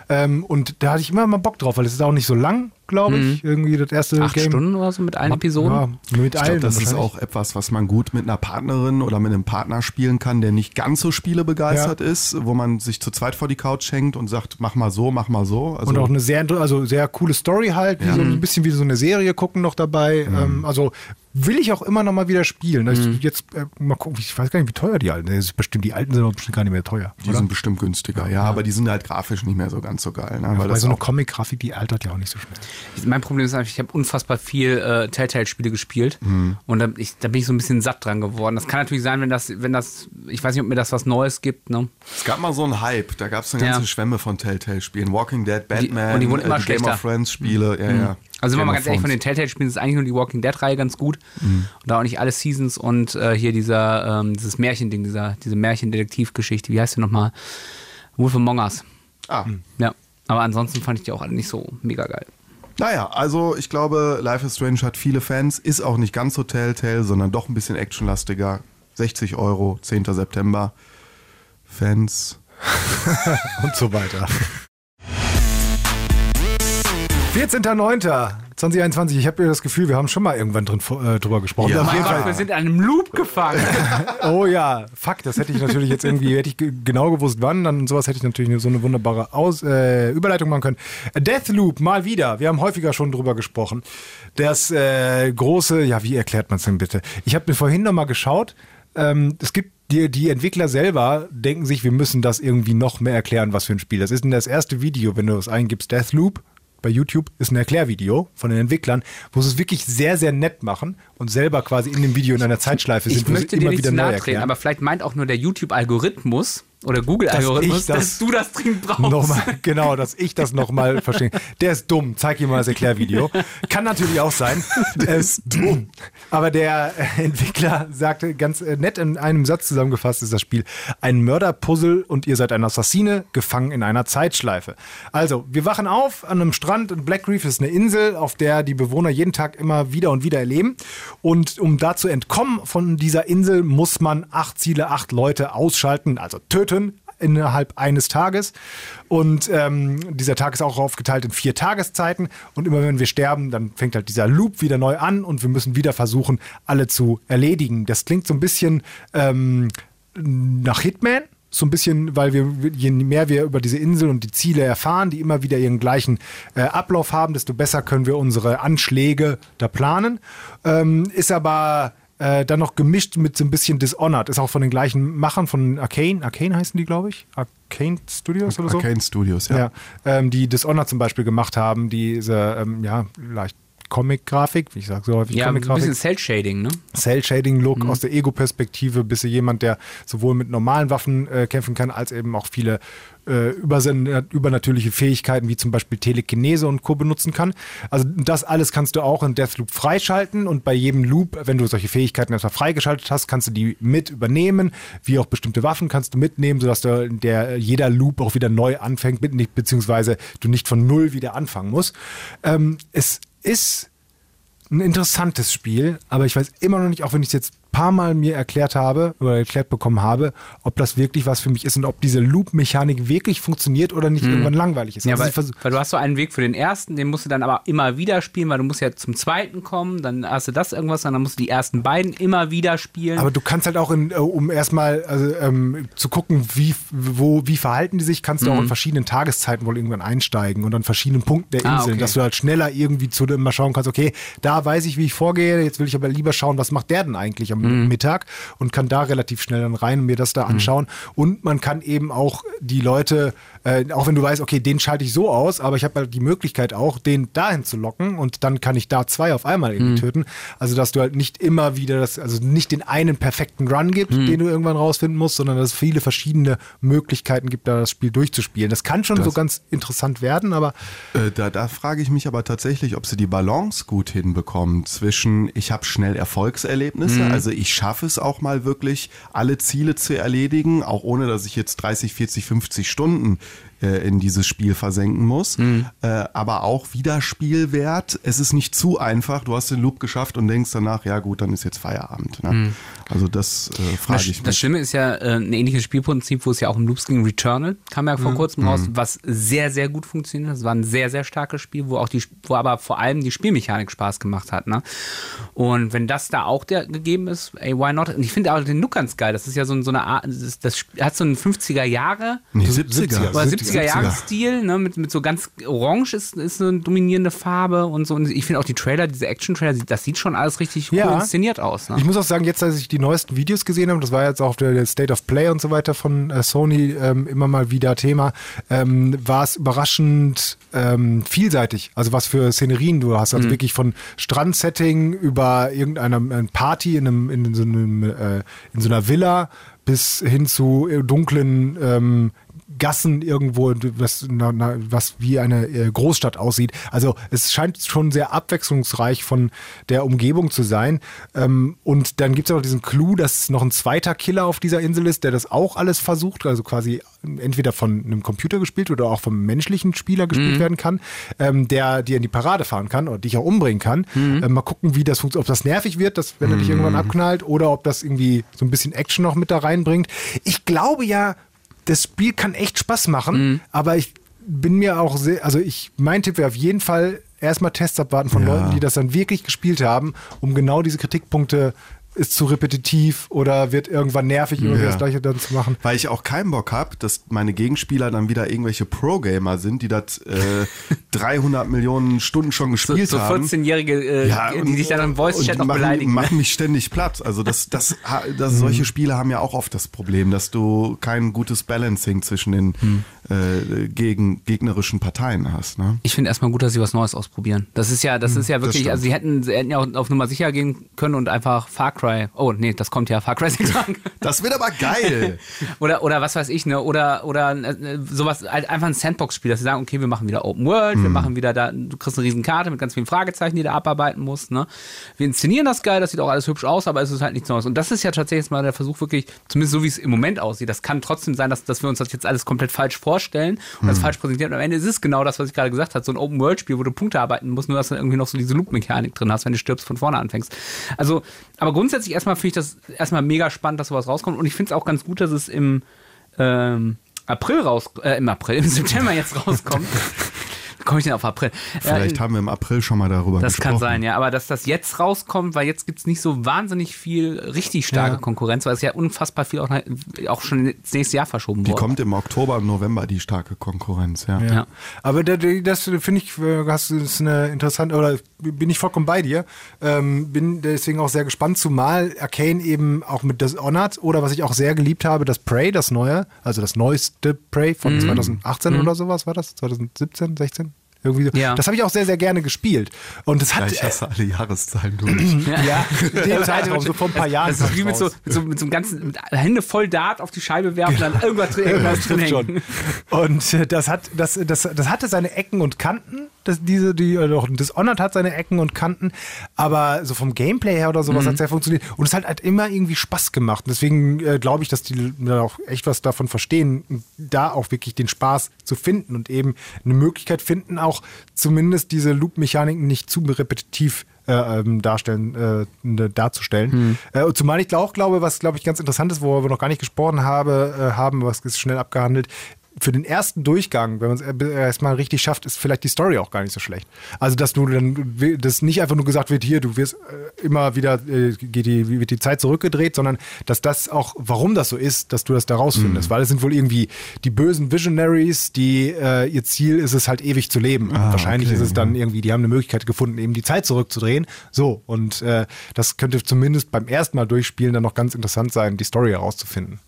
Ähm, und da hatte ich immer mal Bock drauf, weil es ist auch nicht so lang, glaube ich. Irgendwie das erste Acht Game. Stunden oder so mit allen Episoden. Ja, mit Ich allen. glaube, das ist auch etwas, was man gut mit einer Partnerin oder mit einem Partner spielen kann, der nicht ganz so spielebegeistert ist, wo man sich zu zweit vor die Couch hängt und sagt, mach mal so, mach mal so. Also, Und auch eine sehr, also sehr coole Story halt, wie so ein bisschen wie so eine Serie gucken noch dabei. Ähm, also will ich auch immer noch mal wieder spielen. Also Jetzt äh, mal gucken, ich weiß gar nicht, wie teuer die alten. Ist bestimmt, die alten sind aber bestimmt gar nicht mehr teuer. die oder? sind bestimmt günstiger, ja, aber die sind halt grafisch nicht mehr so ganz so geil. Ne? Weil Weil das so eine Comic-Grafik, die altert ja auch nicht so schnell. Mein Problem ist einfach, ich habe unfassbar viel äh, Telltale-Spiele gespielt Mhm. und da, ich, da bin ich so ein bisschen satt dran geworden. Das kann natürlich sein, wenn das, wenn das, ich weiß nicht, ob mir das was Neues gibt. Ne? es gab mal so einen Hype, da gab es eine Ja. ganze Schwemme von Telltale-Spielen. Walking Dead, Batman, und die wurden immer äh, Game of Thrones-Spiele, ja, ja. Also sind wir Game mal of ganz ehrlich, von den. Telltale-Spielen ist eigentlich nur die Walking Dead-Reihe ganz gut. Mhm. Und da auch nicht alle Seasons und äh, hier dieser, ähm, dieses Märchending, dieser, diese Märchendetektivgeschichte, wie heißt die nochmal? Wolf Among Us. Ah, Ja. Aber ansonsten fand ich die auch alle nicht so mega geil. Naja, also ich glaube, Life is Strange hat viele Fans, ist auch nicht ganz so Telltale, sondern doch ein bisschen actionlastiger. 60 Euro, 10. September. Fans. Und so weiter. 14.09.2021. Ich habe ja das Gefühl, wir haben schon mal irgendwann drin, äh, drüber gesprochen. Ja. Auf Mein jeden Fall. wir sind an einem Loop gefangen. Oh ja, fuck, das hätte ich natürlich jetzt irgendwie, hätte ich ge- genau gewusst, wann, dann sowas hätte ich natürlich so eine wunderbare Aus, äh, Überleitung machen können. Deathloop, mal wieder, wir haben häufiger schon drüber gesprochen. Das äh, große, ja, wie erklärt man es denn bitte? Ich habe mir vorhin nochmal geschaut, ähm, es gibt die, die Entwickler selber denken sich, wir müssen das irgendwie noch mehr erklären, was für ein Spiel das ist. Und das erste Video, wenn du es eingibst, Deathloop, bei YouTube ist ein Erklärvideo von den Entwicklern, wo sie es wirklich sehr, sehr nett machen und selber quasi in dem Video in einer Zeitschleife sind, Ich wo möchte sie dir immer wieder zu neu nahe treten, erklären. aber vielleicht meint auch nur der YouTube-Algorithmus oder Google-Algorithmus, Dass ich das dass du das dringend brauchst. Nochmal, genau, dass ich das nochmal verstehe. Der ist dumm, zeig ihm mal das Erklärvideo. Kann natürlich auch sein. Der ist dumm. Aber der äh, Entwickler sagte ganz äh, nett in einem Satz zusammengefasst ist das Spiel ein Mörderpuzzle und ihr seid ein Assassine, gefangen in einer Zeitschleife. Also, wir wachen auf an einem Strand und Black Reef ist eine Insel, auf der die Bewohner jeden Tag immer wieder und wieder erleben. Und um da zu entkommen von dieser Insel, muss man acht Ziele, acht Leute ausschalten, also töten innerhalb eines Tages. Und ähm, dieser Tag ist auch aufgeteilt in vier Tageszeiten. Und immer wenn wir sterben, dann fängt halt dieser Loop wieder neu an und wir müssen wieder versuchen, alle zu erledigen. Das klingt so ein bisschen ähm, nach Hitman. So ein bisschen, weil wir, je mehr wir über diese Insel und die Ziele erfahren, die immer wieder ihren gleichen äh, Ablauf haben, desto besser können wir unsere Anschläge da planen. Ähm, ist aber äh, dann noch gemischt mit so ein bisschen Dishonored. Ist auch von den gleichen Machern von Arcane. Arcane heißen die, glaube ich. Arcane Studios oder so. Arcane Studios, ja. Ja, ähm, die Dishonored zum Beispiel gemacht haben, diese, ähm, ja, leicht Comic-Grafik, wie ich sage so häufig Ja, ein Comic-Grafik. bisschen Cell-Shading, ne? Cell-Shading-Look Mhm. aus der Ego-Perspektive, bist du jemand, der sowohl mit normalen Waffen äh, kämpfen kann, als eben auch viele äh, übersen- übernatürliche Fähigkeiten, wie zum Beispiel Telekinese und Co. benutzen kann. Also das alles kannst du auch in Deathloop freischalten und bei jedem Loop, wenn du solche Fähigkeiten erstmal freigeschaltet hast, kannst du die mit übernehmen, wie auch bestimmte Waffen kannst du mitnehmen, sodass du der, jeder Loop auch wieder neu anfängt, mit, beziehungsweise du nicht von Null wieder anfangen musst. Ähm, es ist ein interessantes Spiel, aber ich weiß immer noch nicht, auch wenn ich es jetzt paar Mal mir erklärt habe oder erklärt bekommen habe, ob das wirklich was für mich ist und ob diese Loop-Mechanik wirklich funktioniert oder nicht irgendwann langweilig ist. Ja, Also weil, weil du hast so einen Weg für den ersten, den musst du dann aber immer wieder spielen, weil du musst ja zum zweiten kommen, dann hast du das irgendwas, dann musst du die ersten beiden immer wieder spielen. aber du kannst halt auch, in, äh, um erstmal also, ähm, zu gucken, wie, wo, wie verhalten die sich, kannst du auch Mhm. in verschiedenen Tageszeiten wohl irgendwann einsteigen und an verschiedenen Punkten der Ah, Insel, okay. dass du halt schneller irgendwie zu dem mal schauen kannst, okay, da weiß ich, wie ich vorgehe, jetzt will ich aber lieber schauen, was macht der denn eigentlich am Mhm. Mittag und kann da relativ schnell dann rein und mir das da anschauen. Und man kann eben auch die Leute, äh, auch wenn du weißt, okay, den schalte ich so aus, aber ich habe halt die Möglichkeit auch, den dahin zu locken und dann kann ich da zwei auf einmal irgendwie Mhm. töten. Also dass du halt nicht immer wieder das, also nicht den einen perfekten Run gibt, Mhm. den du irgendwann rausfinden musst, sondern dass es viele verschiedene Möglichkeiten gibt, da das Spiel durchzuspielen. Das kann schon so ganz interessant werden, aber Äh, da, da frage ich mich aber tatsächlich, ob sie die Balance gut hinbekommen zwischen, ich habe schnell Erfolgserlebnisse, also ich schaffe es auch mal wirklich, alle Ziele zu erledigen, auch ohne dass ich jetzt 30, 40, 50 Stunden äh, in dieses Spiel versenken muss, äh, aber auch Wiederspielwert. Es ist nicht zu einfach, du hast den Loop geschafft und denkst danach, ja gut, dann ist jetzt Feierabend. Ne? Also das äh, frage Das, ich das mich. Schlimme ist ja äh, ein ähnliches Spielprinzip, wo es ja auch um Loops ging. Returnal kam ja vor kurzem raus, was sehr, sehr gut funktioniert. Das war ein sehr, sehr starkes Spiel, wo auch die, wo aber vor allem die Spielmechanik Spaß gemacht hat. Ne? Und wenn das da auch der gegeben ist, ey, why not? Und ich finde auch den Look ganz geil. Das ist ja so, ein- so eine Art, das, das hat so einen 50er Jahre Nee, 70er. oder 70er 70er Jahresstil, ne, mit, mit so ganz orange ist, ist eine dominierende Farbe und so. Und ich finde auch die Trailer, diese Action-Trailer, das sieht schon alles richtig cool Ja. inszeniert aus. Ne? Ich muss auch sagen, jetzt, als ich die neuesten Videos gesehen habe, das war jetzt auch der, State of Play und so weiter von äh, Sony ähm, immer mal wieder Thema, ähm, war es überraschend ähm, vielseitig. Also was für Szenerien du hast. Also wirklich von Strandsetting über irgendeiner äh, Party in, einem, in, so, einem, äh, in so einer Villa bis hin zu äh, dunklen ähm, Gassen irgendwo, was, na, na, was wie eine äh, Großstadt aussieht. Also es scheint schon sehr abwechslungsreich von der Umgebung zu sein. Ähm, und dann gibt es auch diesen Clou, dass noch ein zweiter Killer auf dieser Insel ist, der das auch alles versucht, also quasi entweder von einem Computer gespielt oder auch vom menschlichen Spieler gespielt werden kann, ähm, der dir in die Parade fahren kann oder dich auch umbringen kann. Ähm, mal gucken, wie das funktioniert, ob das nervig wird, dass, wenn er dich irgendwann abknallt, oder ob das irgendwie so ein bisschen Action noch mit da reinbringt. Ich glaube ja, das Spiel kann echt Spaß machen, aber ich bin mir auch sehr, also ich, mein Tipp wäre auf jeden Fall erstmal Tests abwarten von Ja. Leuten, die das dann wirklich gespielt haben, um genau diese Kritikpunkte ist zu repetitiv oder wird irgendwann nervig, irgendwie Ja. das gleiche dann zu machen. Weil ich auch keinen Bock habe, dass meine Gegenspieler dann wieder irgendwelche Pro-Gamer sind, die das äh, 300 Millionen Stunden schon So, gespielt so haben. 14-Jährige, äh, die sich dann im Voice-Chat noch machen, beleidigen. ne? machen mich ständig platt. Also das, das, ha- das, solche Spiele haben ja auch oft das Problem, dass du kein gutes Balancing zwischen den äh, gegen, gegnerischen Parteien hast. Ne? Ich finde erstmal gut, dass sie was Neues ausprobieren. Das ist ja, das ist ja wirklich, also sie hätten, sie hätten ja auch auf Nummer sicher gehen können und einfach Far Cry. Oh, nee, das kommt ja Far Cry 6 an. Das wird aber geil. Oder, oder was weiß ich, ne? Oder, oder äh, sowas, halt einfach ein Sandbox-Spiel, dass sie sagen, okay, wir machen wieder Open World, wir machen wieder da, du kriegst eine riesen Karte mit ganz vielen Fragezeichen, die du abarbeiten musst, ne? Wir inszenieren das geil, das sieht auch alles hübsch aus, aber es ist halt nichts Neues. Und das ist ja tatsächlich mal der Versuch, wirklich, zumindest so wie es im Moment aussieht, das kann trotzdem sein, dass, dass wir uns das jetzt alles komplett falsch vorstellen und das falsch präsentieren. Und am Ende ist es genau das, was ich gerade gesagt habe, so ein Open World-Spiel, wo du Punkte arbeiten musst, nur dass du irgendwie noch so diese Loop-Mechanik drin hast, wenn du stirbst, von vorne anfängst. Also, aber grundsätzlich erstmal finde ich das erstmal mega spannend, dass sowas rauskommt. Und ich finde es auch ganz gut, dass es im ähm, April raus, äh, im April, im September jetzt rauskommt. Komme ich denn auf April? Vielleicht äh, haben wir im April schon mal darüber das gesprochen. kann sein, ja. Aber dass das jetzt rauskommt, weil jetzt gibt es nicht so wahnsinnig viel richtig starke Ja. Konkurrenz, weil es ja unfassbar viel auch, auch schon ins nächste Jahr verschoben Die wurde. kommt im Oktober und November, die starke Konkurrenz. Ja. Ja. Aber da- da- das finde ich, äh, hast du- das ist eine interessante, oder bin ich vollkommen bei dir. Ähm, bin deswegen auch sehr gespannt, zumal Arcane eben auch mit Dishonored oder was ich auch sehr geliebt habe, das Prey, das neue, also das neueste Prey von Mhm. 2018 oder sowas war das? 2017, 16? Irgendwie so. Ja. Das habe ich auch sehr, sehr gerne gespielt. Und das hat. Ja, ich hasse alle Jahreszahlen durch. ja, den Zeitraum, so vor ein paar Jahren. Das ist wie mit so, mit so, mit so einem ganzen mit Hände voll Dart auf die Scheibe werfen, dann irgendwas, drin- irgendwas drin trifft hängen. schon. Und äh, das hat, das, das, das hatte seine Ecken und Kanten. Das, diese, die, äh, doch, Dishonored hat seine Ecken und Kanten, aber so vom Gameplay her oder sowas Mhm. hat sehr funktioniert. Und es hat halt immer irgendwie Spaß gemacht. Und deswegen äh, glaube ich, dass die auch echt was davon verstehen, da auch wirklich den Spaß zu finden und eben eine Möglichkeit finden, auch zumindest diese Loop-Mechaniken nicht zu repetitiv äh, ähm, darstellen, äh, darzustellen. Äh, und zumal ich auch glaube, was glaube ich ganz interessant ist, worüber wir noch gar nicht gesprochen habe, äh, haben, was ist schnell abgehandelt. Für den ersten Durchgang, wenn man es erstmal richtig schafft, ist vielleicht die Story auch gar nicht so schlecht. Also, dass du dann, dass nicht einfach nur gesagt wird, hier, du wirst äh, immer wieder, äh, geht die, wird die Zeit zurückgedreht, sondern dass das auch, warum das so ist, dass du das da rausfindest. Weil es sind wohl irgendwie die bösen Visionaries, die, äh, ihr Ziel ist es halt ewig zu leben. Und wahrscheinlich okay, ist es dann irgendwie, die haben eine Möglichkeit gefunden, eben die Zeit zurückzudrehen. So, und äh, das könnte zumindest beim ersten Mal durchspielen dann noch ganz interessant sein, die Story herauszufinden.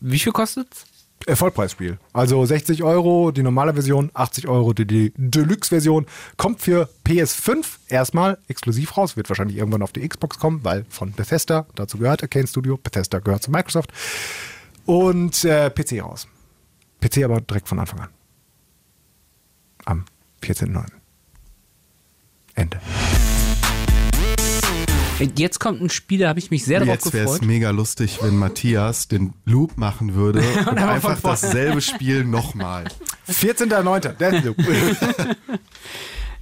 Wie viel kostet's? Äh, Vollpreisspiel. Also 60 Euro die normale Version, 80 Euro die, die Deluxe-Version. Kommt für PS5 erstmal exklusiv raus. Wird wahrscheinlich irgendwann auf die Xbox kommen, weil von Bethesda, dazu gehört Arcane Studio, Bethesda gehört zu Microsoft. Und äh, PC raus. PC aber direkt von Anfang an. Am 14.09. Ende. Jetzt kommt ein Spiel, da habe ich mich sehr darauf Jetzt wäre es gefreut. mega lustig, wenn Matthias den Loop machen würde und, aber einfach dasselbe Spiel nochmal. 14.09. Deathloop.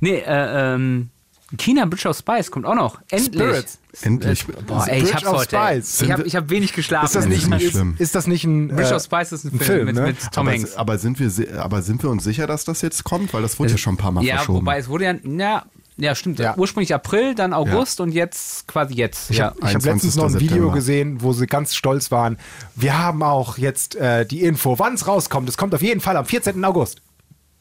Nee, äh, ähm, China Bridge of Spice kommt auch noch. Endlich. Spirits. Endlich. Boah, ey, ich Bridge hab's of heute. ey. Ich habe ich hab wenig geschlafen. Ist das in nicht, nicht ist, schlimm. ist das nicht ein. Bridge äh, of Spice ist ein Film, Film, mit, ne? mit Tom aber, Hanks. aber, sind wir, aber sind wir uns sicher, dass das jetzt kommt? Weil das wurde ja schon ein paar Mal ja, verschoben. wobei es wurde ja, ja, ja stimmt, Ja. ursprünglich April, dann August und jetzt quasi jetzt. Ich ja. habe hab letztens noch ein 21. Video September. gesehen, wo sie ganz stolz waren. Wir haben auch jetzt äh, die Info, wann es rauskommt. Es kommt auf jeden Fall am 14. August.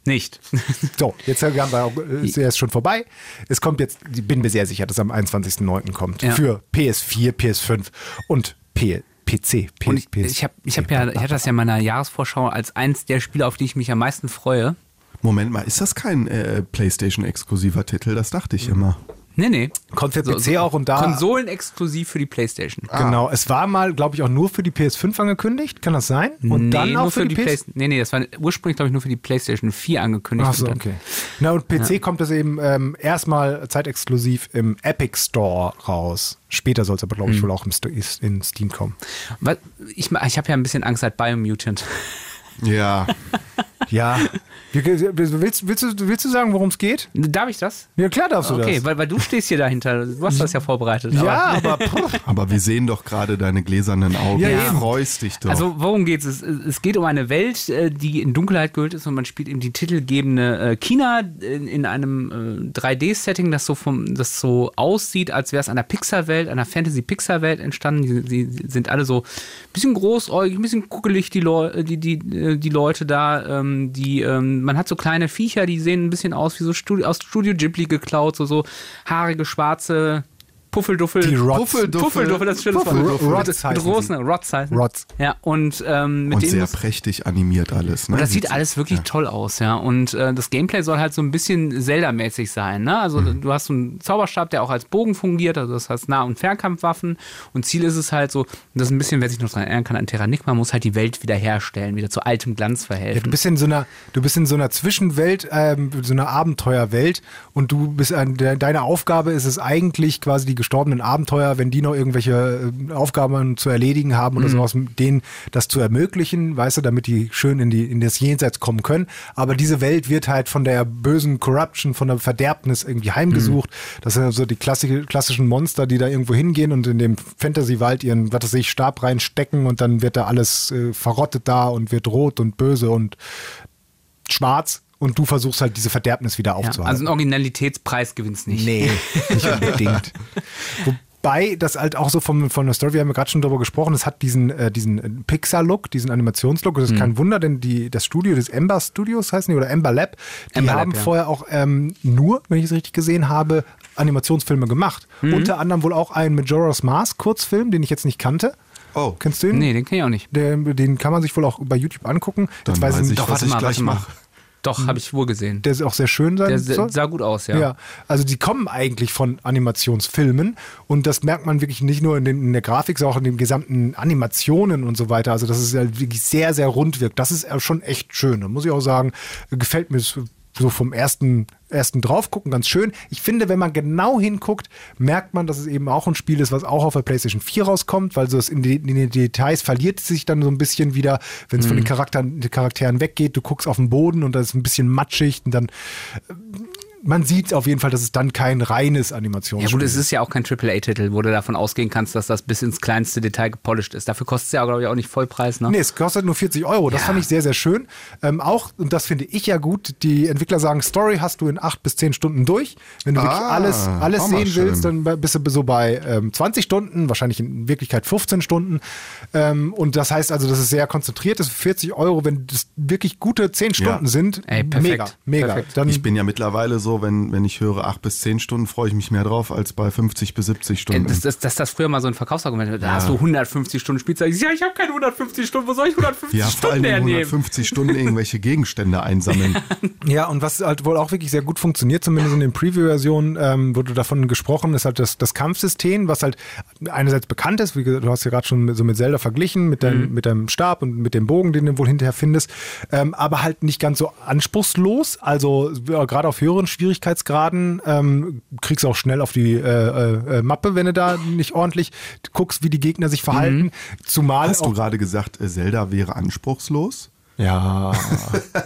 Nicht. So, jetzt haben wir, äh, ist ja jetzt schon vorbei. Es kommt jetzt, ich bin mir sehr sicher, dass es am 21.09. kommt. Ja. Für PS4, PS5 und P PC. P Und ich, PS ich habe ich hab ja, ich hatte das ja in meiner Jahresvorschau als eins der Spiele, auf die ich mich am meisten freue. Moment mal, ist das kein äh, PlayStation-exklusiver Titel? Das dachte ich immer. Nee, nee. Kommt für PC auch und da. Konsolen exklusiv für die Playstation. Genau, es war mal, glaube ich, auch nur für die PS5 angekündigt. Kann das sein? Und dann nee, auch nur für, die, PS Playstation. Nee, nee, das war ursprünglich, glaube ich, nur für die Playstation 4 angekündigt. Ach so, dann- okay. Na und PC kommt es eben ähm, erstmal zeitexklusiv im Epic Store raus. Später soll es aber, glaube ich, wohl auch im Sto in Steam kommen. Was, ich ich habe ja ein bisschen Angst seit Biomutant. Ja, Ja, Willst, willst, du, willst du sagen, worum es geht? Darf ich das? Ja, klar darfst du Okay, das. weil, weil du stehst hier dahinter. Du hast das ja vorbereitet. Ja, aber- aber Aber wir sehen doch gerade deine gläsernen Augen. Ja, du eben. freust dich doch. Also worum geht's? Es, es geht um eine Welt, äh, die in Dunkelheit gehüllt ist und man spielt eben die titelgebende äh, China in, in einem äh, 3D-Setting, das so vom, das so aussieht, als wäre es einer Pixar-Welt, einer Fantasy-Pixar-Welt entstanden. Die, die sind alle so ein bisschen großäugig, ein bisschen kuckelig, die, Leu die, die, äh, die Leute da. Ähm, die, ähm, man hat so kleine Viecher, die sehen ein bisschen aus wie so Studio, aus Studio Ghibli geklaut, so, so haarige, schwarze Puffelduffel. Die Rots. Puffelduffel. Puffelduffel, das ist schönes Wort. Puffelduffel. Mit- Rots mit heißen großen Rots heißen. Rots. Ja, und ähm, mit und sehr prächtig animiert alles. Ne? und das sieht alles wirklich toll aus, ja. Und äh, das Gameplay soll halt so ein bisschen Zelda-mäßig sein, ne? Also Mhm. du hast so einen Zauberstab, der auch als Bogen fungiert, also das heißt Nah- und Fernkampfwaffen. Und Ziel ist es halt so, das ist ein bisschen, wer sich noch daran erinnern kann, an Terranigma, muss halt die Welt wiederherstellen, wieder zu altem Glanz Ja, verhelfen. du bist in so einer, du bist in so einer Zwischenwelt, ähm, so einer Abenteuerwelt und du bist an de, deine Aufgabe ist es eigentlich quasi die gestorbenen Abenteuer, wenn die noch irgendwelche äh, Aufgaben zu erledigen haben oder sowas, denen das zu ermöglichen, weißt du, damit die schön in die in das Jenseits kommen können. Aber diese Welt wird halt von der bösen Corruption, von der Verderbnis irgendwie heimgesucht. Das sind so die klassische, klassischen Monster, die da irgendwo hingehen und in dem Fantasy-Wald ihren, was weiß ich, Stab reinstecken und dann wird da alles äh, verrottet da und wird rot und böse und schwarz und du versuchst halt diese Verderbnis wieder ja, aufzuhalten. also einen Originalitätspreis gewinnst nicht. nee, nicht unbedingt. Wobei das halt auch so vom, von der Story, wir haben ja gerade schon darüber gesprochen, es hat diesen, äh, diesen äh, Pixar-Look, diesen Animationslook. Das ist kein Wunder, denn die, das Studio des Ember Studios heißen die oder Ember Lab, die Ember Lab, haben ja. vorher auch ähm, nur, wenn ich es richtig gesehen habe, Animationsfilme gemacht. Unter anderem wohl auch einen Majora's Mask Kurzfilm, den ich jetzt nicht kannte. Oh, Kennst du ihn? Nee, den kenn ich auch nicht. Der, den kann man sich wohl auch bei YouTube angucken. dann Jetzt weiß ich ich, nicht, Doch, was ich mal, gleich mache. Doch, habe ich wohl gesehen. der auch sehr schön sein Der soll. sah gut aus, ja. Ja. also die kommen eigentlich von Animationsfilmen und das merkt man wirklich nicht nur in, den, in der Grafik, sondern auch in den gesamten Animationen und so weiter. Also dass es ja wirklich sehr, sehr rund wirkt. Das ist schon echt schön. Da muss ich auch sagen, gefällt mir so vom ersten, ersten draufgucken ganz schön. Ich finde, wenn man genau hinguckt, merkt man, dass es eben auch ein Spiel ist, was auch auf der PlayStation 4 rauskommt, weil so es in, die, in den Details verliert es sich dann so ein bisschen wieder, wenn es von den Charakteren, den Charakteren weggeht. Du guckst auf den Boden und da ist ein bisschen matschig und dann man sieht auf jeden Fall, dass es dann kein reines Ja Animationsspiel gut, es ist ja auch kein AAA-Titel, wo du davon ausgehen kannst, dass das bis ins kleinste Detail gepolished ist. Dafür kostet es ja, glaube ich, auch nicht Vollpreis. Ne? Nee, es kostet nur 40 Euro. Das Ja. fand ich sehr, sehr schön. Ähm, auch, und das finde ich ja gut, die Entwickler sagen, Story hast du in acht bis zehn Stunden durch. Wenn du wirklich Ah, alles, alles mal sehen schön. willst, dann bist du so bei ähm, 20 Stunden, wahrscheinlich in Wirklichkeit 15 Stunden. Ähm, und das heißt also, das ist sehr konzentriert. Ist 40 Euro, wenn das wirklich gute 10 Stunden sind. Ey, perfekt. Mega, mega. Perfekt. Dann, Ich bin ja mittlerweile so, wenn, wenn ich höre 8 bis 10 Stunden, freue ich mich mehr drauf als bei 50 bis 70 Äh, Stunden. Das, das, das, das früher mal so ein Verkaufsargument war. Da hast du 150 Stunden Spielzeit. Ja, ich habe keine 150 Stunden. Wo soll ich 150 ja, vor Stunden allem hernehmen? 150 Stunden irgendwelche Gegenstände einsammeln. Ja, und was halt wohl auch wirklich sehr gut funktioniert, zumindest in den Preview-Versionen, ähm, wurde davon gesprochen, ist halt das, das Kampfsystem, was halt einerseits bekannt ist, wie gesagt, du hast ja gerade schon so mit Zelda verglichen, mit deinem, mit deinem Stab und mit dem Bogen, den du wohl hinterher findest, ähm, aber halt nicht ganz so anspruchslos. Also ja, gerade auf höheren Schwierigkeitsgraden ähm, kriegst du auch schnell auf die äh, äh, Mappe, wenn du da nicht ordentlich guckst, wie die Gegner sich verhalten. Zumal Hast du gerade gesagt, äh, Zelda wäre anspruchslos? ja,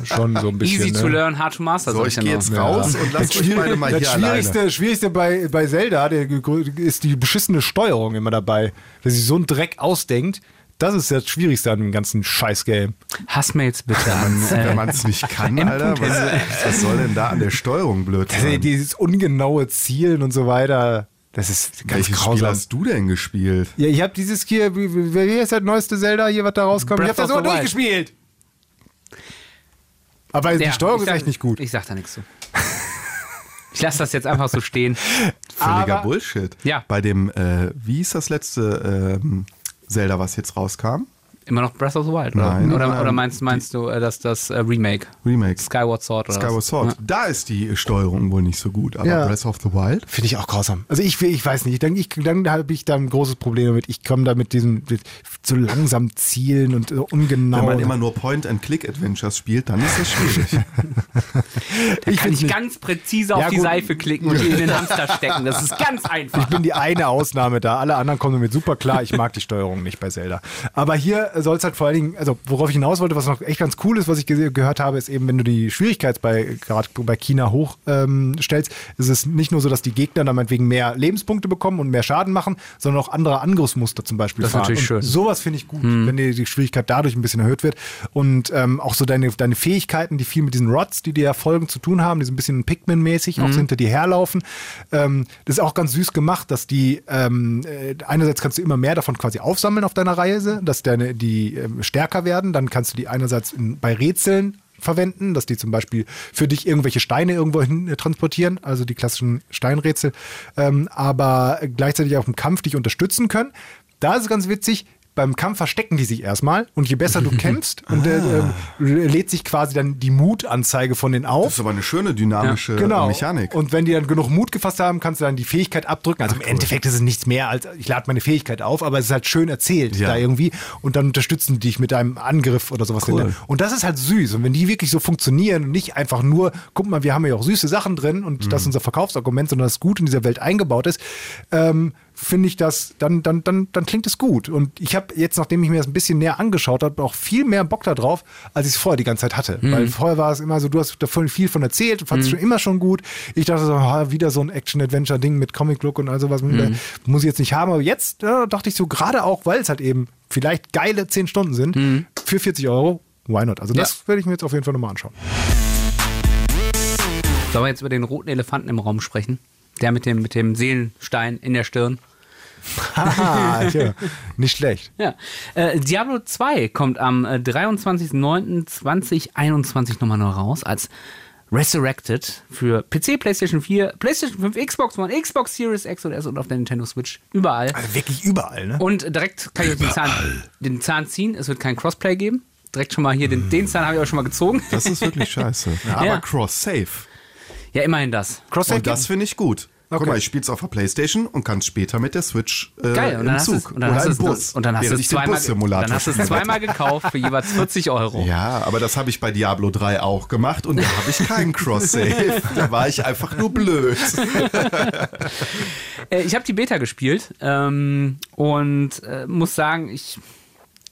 schon so ein bisschen. Easy ne? to learn, hard to master. So, ich ja gehe jetzt raus und lass euch beide mal das hier alleine. Schwierigste, Schwierigste bei, bei Zelda der, ist die beschissene Steuerung immer dabei. Wer sich so einen Dreck ausdenkt, das ist das Schwierigste an dem ganzen Scheiß-Game. Hass mir jetzt bitte an. Wenn Äh, man es nicht kann, Alter, was, was soll denn da an der Steuerung blöd Also sein? dieses ungenaue Zielen und so weiter, das ist ganz Welches Spiel grausam. hast du denn gespielt? Ja, ich habe dieses hier, wie, wie, wie ist das neueste Zelda hier, was da rauskommt? Breath ich habe das Wild. durchgespielt. Aber die ja, Steuerung ich ist echt nicht gut. Ich sag da nichts zu. Ich lasse das jetzt einfach so stehen. Völliger Aber- Bullshit. Ja. Bei dem, äh, wie ist das letzte ähm, Zelda, was jetzt rauskam? Immer noch Breath of the Wild, oder? Nein, oder, nein. oder meinst, meinst du äh, dass das äh, Remake? Remake. Skyward Sword oder Skyward? Sword. Ja. Da ist die Steuerung wohl nicht so gut, aber Ja. Breath of the Wild? Finde ich auch grausam. Also ich, ich weiß nicht, dann, ich, dann habe ich da ein großes Problem damit. Ich komme da mit diesem mit so langsam zielen und so ungenau. Wenn man immer nur Point-and-Click-Adventures spielt, dann ist das schwierig. ich Kann ich nicht. ganz präzise auf Ja, die gut. Seife klicken und die in den Hamster stecken. Das ist ganz einfach. Ich bin die eine Ausnahme da. Alle anderen kommen damit super klar. Ich mag die Steuerung nicht bei Zelda. Aber hier soll es halt vor allen Dingen, also worauf ich hinaus wollte, was noch echt ganz cool ist, was ich ge gehört habe, ist eben, wenn du die Schwierigkeitsgrad bei China hochstellst, ähm, ist es nicht nur so, dass die Gegner dann meinetwegen mehr Lebenspunkte bekommen und mehr Schaden machen, sondern auch andere Angriffsmuster zum Beispiel Das ist fahren. natürlich und schön. Sowas finde ich gut, wenn die, die Schwierigkeit dadurch ein bisschen erhöht wird. Und ähm, auch so deine, deine Fähigkeiten, die viel mit diesen Rods, die dir ja folgen, zu tun haben, die so ein bisschen Pikmin-mäßig auch so hinter dir herlaufen. Ähm, das ist auch ganz süß gemacht, dass die ähm, äh, einerseits kannst du immer mehr davon quasi aufsammeln auf deiner Reise, dass deine die ähm, stärker werden. Dann kannst du die einerseits in, bei Rätseln verwenden, dass die zum Beispiel für dich irgendwelche Steine irgendwo hin äh, transportieren, also die klassischen Steinrätsel, ähm, aber gleichzeitig auch im Kampf dich unterstützen können. Da ist es ganz witzig, beim Kampf verstecken die sich erstmal und je besser du kämpfst, und äh, Ah. äh, lädt sich quasi dann die Mutanzeige von denen auf. Das ist aber eine schöne dynamische Genau. Mechanik. Und wenn die dann genug Mut gefasst haben, kannst du dann die Fähigkeit abdrücken. Also im Endeffekt ist es nichts mehr als, ich lade meine Fähigkeit auf, aber es ist halt schön erzählt Ja. da irgendwie. Und dann unterstützen die dich mit einem Angriff oder sowas. Cool. Und das ist halt süß. Und wenn die wirklich so funktionieren und nicht einfach nur, guck mal, wir haben ja auch süße Sachen drin und das ist unser Verkaufsargument, sondern das gut in dieser Welt eingebaut ist, ähm, finde ich das, dann, dann, dann, dann klingt es gut. Und ich habe jetzt, nachdem ich mir das ein bisschen näher angeschaut habe, auch viel mehr Bock da drauf, als ich es vorher die ganze Zeit hatte. Weil vorher war es immer so, du hast davon viel von erzählt, fandest es schon immer schon gut. Ich dachte so, ah, wieder so ein Action-Adventure-Ding mit Comic-Look und all sowas. Muss ich jetzt nicht haben. Aber jetzt ja, dachte ich so, gerade auch, weil es halt eben vielleicht geile 10 Stunden sind, für 40 Euro, why not? Also das werde ich mir jetzt auf jeden Fall nochmal anschauen. Sollen wir jetzt über den roten Elefanten im Raum sprechen? Der mit dem, mit dem Seelenstein in der Stirn. Haha, tja, nicht schlecht. Ja. Äh, Diablo 2 kommt am äh, 23.09.2021 nochmal neu raus als Resurrected für PC, PlayStation 4, PlayStation 5, Xbox One, Xbox Series X und S und auf der Nintendo Switch. Überall. Also wirklich überall, ne? Und direkt kann ich euch den Zahn, den Zahn ziehen. Es wird kein Crossplay geben. Direkt schon mal hier, den, den Zahn habe ich auch schon mal gezogen. Das ist wirklich scheiße. Aber Ja. Cross-Save. Ja, immerhin das. Cross-Save Und das finde ich gut. Guck Okay. mal, ich spiele es auf der Playstation und kann es später mit der Switch äh, Geil. Und im dann hast du Zug es- und dann oder hast im Bus. und dann hast du es zweimal, Bus-Simulator dann hast du es zweimal gekauft für jeweils 40 Euro. Ja, aber das habe ich bei Diablo 3 auch gemacht und da habe ich keinen Cross-Save. da war ich einfach nur blöd. Äh, ich habe die Beta gespielt ähm, und äh, muss sagen, ich.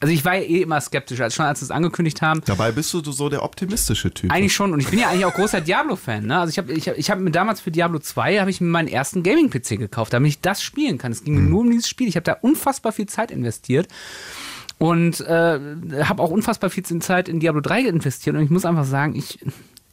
Also ich war ja eh immer skeptisch, als schon als sie es angekündigt haben. Dabei bist du so der optimistische Typ. Eigentlich schon. Und ich bin ja eigentlich auch großer Diablo-Fan. Ne? Also ich habe ich hab, ich hab mir damals für Diablo 2 habe ich mir meinen ersten Gaming-PC gekauft, damit ich das spielen kann. Es ging mir nur um dieses Spiel. Ich habe da unfassbar viel Zeit investiert. Und äh, habe auch unfassbar viel Zeit in Diablo 3 investiert. Und ich muss einfach sagen, ich,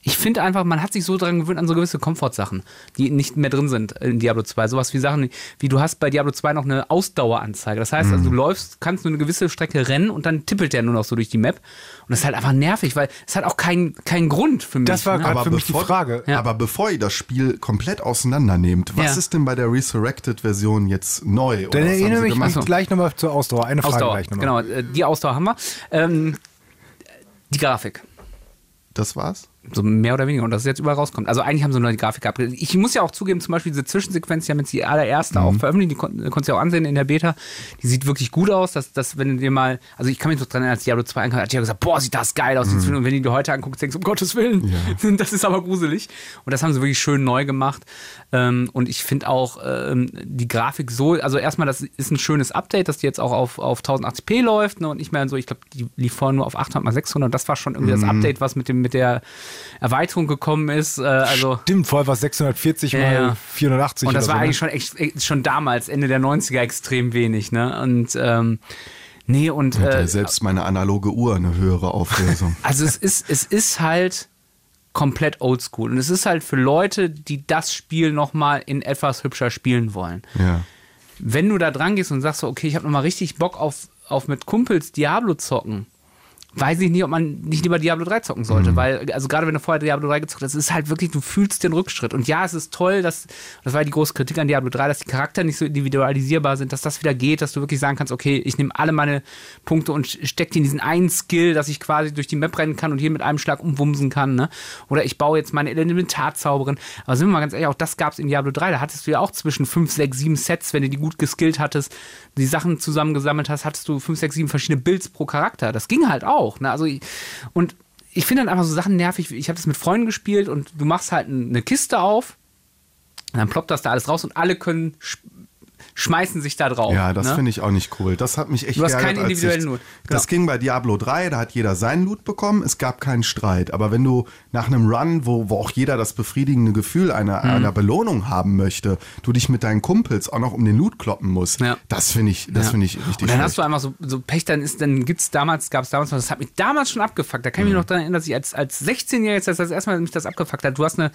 ich finde einfach, man hat sich so dran gewöhnt an so gewisse Komfortsachen, die nicht mehr drin sind in Diablo 2. Sowas wie Sachen, wie du hast bei Diablo 2 noch eine Ausdaueranzeige. Das heißt, also du läufst, kannst nur eine gewisse Strecke rennen und dann tippelt der nur noch so durch die Map. Und das ist halt einfach nervig, weil es hat auch keinen keinen Grund für mich. Das war ne? gerade Aber für mich die bevor- Frage. Ja. Aber bevor ihr das Spiel komplett auseinandernehmt, was Ja. ist denn bei der Resurrected-Version jetzt neu? Oder Dann erinnere mich mich gleich nochmal zur Ausdauer. Eine Frage Ausdauer. gleich nochmal. Genau, äh, die Ausdauer haben wir. Ähm, die Grafik. Das war's? So mehr oder weniger. Und dass es jetzt überall rauskommt. Also eigentlich haben sie nur die Grafik abgegeben. Ich muss ja auch zugeben, zum Beispiel diese Zwischensequenz, die haben jetzt die allererste Mhm. auch veröffentlicht, die kon konntest du ja auch ansehen in der Beta. Die sieht wirklich gut aus. Dass, dass wenn du dir mal, also ich kann mich noch dran erinnern, als Diablo 2 ankam, hat ich ja gesagt, boah, sieht das geil aus. Mhm. Und wenn du die heute anguckst, denkst du, um Gottes Willen, das ist aber gruselig. Und das haben sie wirklich schön neu gemacht. Ähm, und ich finde auch ähm, die Grafik so, also erstmal, das ist ein schönes Update, dass die jetzt auch auf, auf 1080p läuft ne, und nicht mehr so, ich glaube, die lief vorher nur auf 800 x 600 und das war schon irgendwie das Update, was mit, dem, mit der Erweiterung gekommen ist. Äh, also Stimmt, vorher war es 640 Ja, mal ja. 480 und das war so, eigentlich schon, echt, echt, schon damals, Ende der 90er, extrem wenig. Ne? Und ähm, nee, und ja äh, selbst meine analoge Uhr eine höhere Auflösung. also es ist, es ist halt komplett oldschool. Und es ist halt für Leute, die das Spiel nochmal in etwas hübscher spielen wollen. ja. Wenn du da dran gehst und sagst so, okay, ich habe nochmal richtig Bock auf, auf mit Kumpels Diablo zocken, weiß ich nicht, ob man nicht lieber Diablo 3 zocken sollte, weil, also gerade wenn du vorher Diablo 3 gezockt hast, es ist halt wirklich, du fühlst den Rückschritt. Und ja, es ist toll, dass, das war ja die große Kritik an Diablo 3, dass die Charakter nicht so individualisierbar sind, dass das wieder geht, dass du wirklich sagen kannst, okay, ich nehme alle meine Punkte und steck die in diesen einen Skill, dass ich quasi durch die Map rennen kann und hier mit einem Schlag umwumsen kann, ne? Oder ich baue jetzt meine Elementarzauberin. Aber sind wir mal ganz ehrlich, auch das gab es in Diablo 3, da hattest du ja auch zwischen 5, 6, 7 Sets, wenn du die gut geskillt hattest, die Sachen zusammengesammelt hast, hattest du 5, 6, 7 verschiedene Builds pro Charakter. Das ging halt auch, ne? Also, und ich finde dann einfach so Sachen nervig. Ich habe das mit Freunden gespielt und du machst halt eine Kiste auf und dann ploppt das da alles raus und alle können schmeißen sich da drauf. Ja, das ne? finde ich auch nicht cool. Das hat mich echt Du hast keinen individuellen Loot. Das ging bei Diablo 3, da hat jeder seinen Loot bekommen, es gab keinen Streit. Aber wenn du nach einem Run, wo, wo auch jeder das befriedigende Gefühl einer, Mhm. einer Belohnung haben möchte, du dich mit deinen Kumpels auch noch um den Loot kloppen musst, Ja. das finde ich, das Ja. finde ich richtig Und dann schlecht. hast du einfach so, so Pech, dann ist, dann gibt's damals, gab es damals noch, das hat mich damals schon abgefuckt. Da kann ich Mhm. mich noch daran erinnern, dass ich als, als 16-Jähriger jetzt das, das erste Mal mich das abgefuckt hat. Du hast eine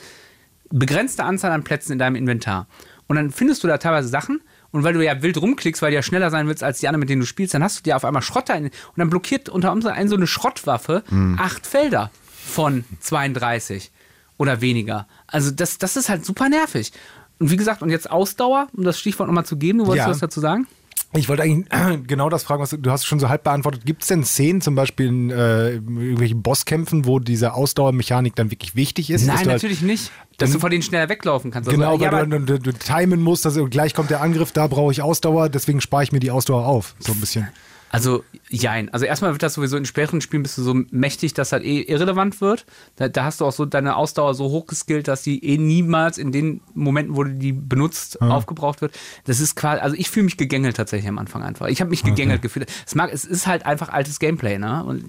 begrenzte Anzahl an Plätzen in deinem Inventar. Und dann findest du da teilweise Sachen. Und weil du ja wild rumklickst, weil du ja schneller sein willst als die anderen, mit denen du spielst, dann hast du dir auf einmal Schrott in, und dann blockiert unter anderem so eine Schrottwaffe Mhm. acht Felder von 32 oder weniger. Also das, das ist halt super nervig. Und wie gesagt, und jetzt Ausdauer, um das Stichwort nochmal zu geben, du wolltest Ja. was dazu sagen? Ich wollte eigentlich genau das fragen, was du, hast schon so halb beantwortet. Gibt es denn Szenen, zum Beispiel in äh, irgendwelchen Bosskämpfen, wo diese Ausdauermechanik dann wirklich wichtig ist? Nein, halt- natürlich nicht. Dass du vor denen schneller weglaufen kannst. Genau, also, ja, weil aber, du, du, du timen musst, also gleich kommt der Angriff, da brauche ich Ausdauer, deswegen spare ich mir die Ausdauer auf. So ein bisschen. also, jein. Also erstmal wird das sowieso in späteren Spielen bist du so mächtig, dass das eh irrelevant wird. Da, da hast du auch so deine Ausdauer so hochgeskillt, dass die eh niemals in den Momenten, wo du die benutzt, aufgebraucht wird. Das ist quasi, also ich fühle mich gegängelt tatsächlich am Anfang einfach. Ich habe mich gegängelt gefühlt. Es, mag, es ist halt einfach altes Gameplay, ne? Und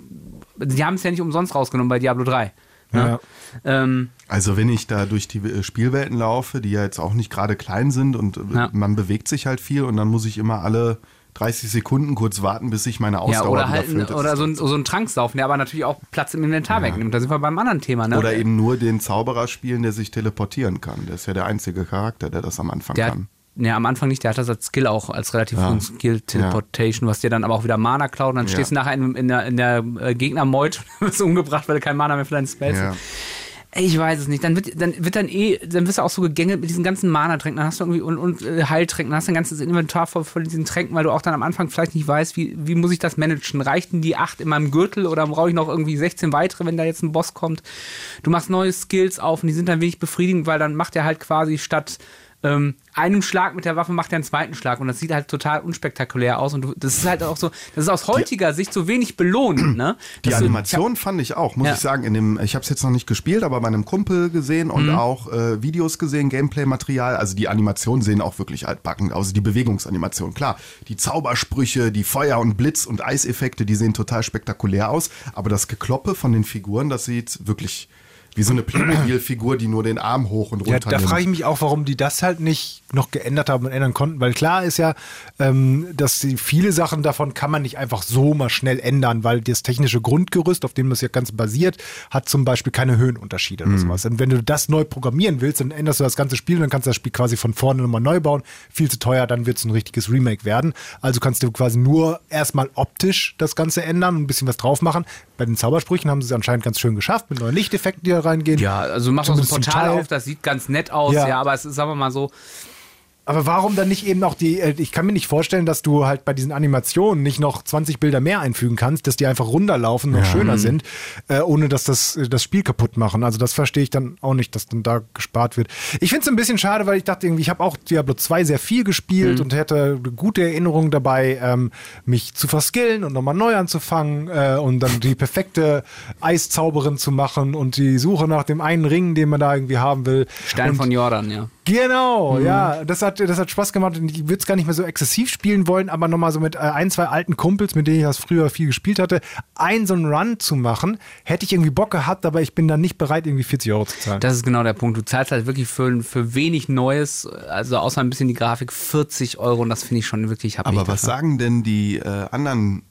die haben es ja nicht umsonst rausgenommen bei Diablo 3. Ne? Ähm, Also wenn ich da durch die äh, Spielwelten laufe, die ja jetzt auch nicht gerade klein sind und äh, Ja. man bewegt sich halt viel und dann muss ich immer alle 30 Sekunden kurz warten, bis sich meine Ausdauer ja, oder wieder halt füllt. Oder so ein, so ein Tranksaufen, der aber natürlich auch Platz im Inventar wegnimmt. Da sind wir beim anderen Thema, ne? Oder eben nur den Zauberer spielen, der sich teleportieren kann. Der ist ja der einzige Charakter, der das am Anfang Der, kann. Ja, am Anfang nicht, der hat das als Skill auch, als relativ Ja. hohen Skill Teleportation, was dir dann aber auch wieder Mana klaut und dann Ja. stehst du nachher in, in der, in der äh, Gegnermeut und wirst umgebracht, weil du kein Mana mehr für deine Spells Ja. hast. Ich weiß es nicht. Dann wird dann wird dann eh, dann wirst du auch so gegängelt mit diesen ganzen Mana-Tränken. Dann hast du irgendwie und, und äh, Heiltränken, dann hast du ein ganzes Inventar voll von diesen Tränken, weil du auch dann am Anfang vielleicht nicht weißt, wie, wie muss ich das managen? Reichten die acht in meinem Gürtel oder brauche ich noch irgendwie 16 weitere, wenn da jetzt ein Boss kommt? Du machst neue Skills auf und die sind dann wenig befriedigend, weil dann macht er halt quasi statt ähm, einem Schlag mit der Waffe macht er einen zweiten Schlag und das sieht halt total unspektakulär aus und du, das ist halt auch so, das ist aus heutiger Sicht so wenig belohnt, ne? Die Dass du- Animation fand ich auch, muss Ja. ich sagen, in dem, ich habe es jetzt noch nicht gespielt, aber bei einem Kumpel gesehen und Mhm. auch äh, Videos gesehen, Gameplay-Material. Also die Animationen sehen auch wirklich altbacken aus. Die Bewegungsanimation, klar. Die Zaubersprüche, die Feuer- und Blitz- und Eiseffekte, die sehen total spektakulär aus. Aber das Gekloppe von den Figuren, das sieht wirklich wie so eine Playmobil-Figur, die nur den Arm hoch und Ja, runter da nimmt. frage ich mich auch, warum die das halt nicht noch geändert haben und ändern konnten, weil klar ist ja, ähm, dass die, viele Sachen davon kann man nicht einfach so mal schnell ändern, weil das technische Grundgerüst, auf dem das ja ganz basiert, hat zum Beispiel keine Höhenunterschiede oder sowas. Und wenn du das neu programmieren willst, dann änderst du das ganze Spiel und dann kannst du das Spiel quasi von vorne nochmal neu bauen. Viel zu teuer, dann wird es ein richtiges Remake werden. Also kannst du quasi nur erstmal optisch das Ganze ändern und ein bisschen was drauf machen. Bei den Zaubersprüchen haben sie es anscheinend ganz schön geschafft, mit neuen Lichteffekten, die da reingehen. Ja, also du machst auch so ein Portal auf, das sieht ganz nett aus, ja, Ja. aber es ist, sagen wir mal so, Aber warum dann nicht eben auch die, äh, ich kann mir nicht vorstellen, dass du halt bei diesen Animationen nicht noch 20 Bilder mehr einfügen kannst, dass die einfach runterlaufen und schöner sind, äh, ohne dass das äh, das Spiel kaputt machen. Also das verstehe ich dann auch nicht, dass dann da gespart wird. Ich finde es ein bisschen schade, weil ich dachte irgendwie, ich habe auch Diablo 2 sehr viel gespielt und hätte gute Erinnerungen dabei, ähm, mich zu verskillen und nochmal neu anzufangen äh, und dann die perfekte Eiszauberin zu machen und die Suche nach dem einen Ring, den man da irgendwie haben will. Stein und von Jordan, ja. Genau, ja, das hat, das hat Spaß gemacht und ich würde es gar nicht mehr so exzessiv spielen wollen, aber nochmal so mit äh, ein, zwei alten Kumpels, mit denen ich das früher viel gespielt hatte, einen so einen Run zu machen, hätte ich irgendwie Bock gehabt, aber ich bin dann nicht bereit, irgendwie 40 Euro zu zahlen. Das ist genau der Punkt. Du zahlst halt wirklich für, für wenig Neues, also außer ein bisschen die Grafik, 40 Euro und das finde ich schon wirklich happig. Aber was dafür. sagen denn die äh, anderen?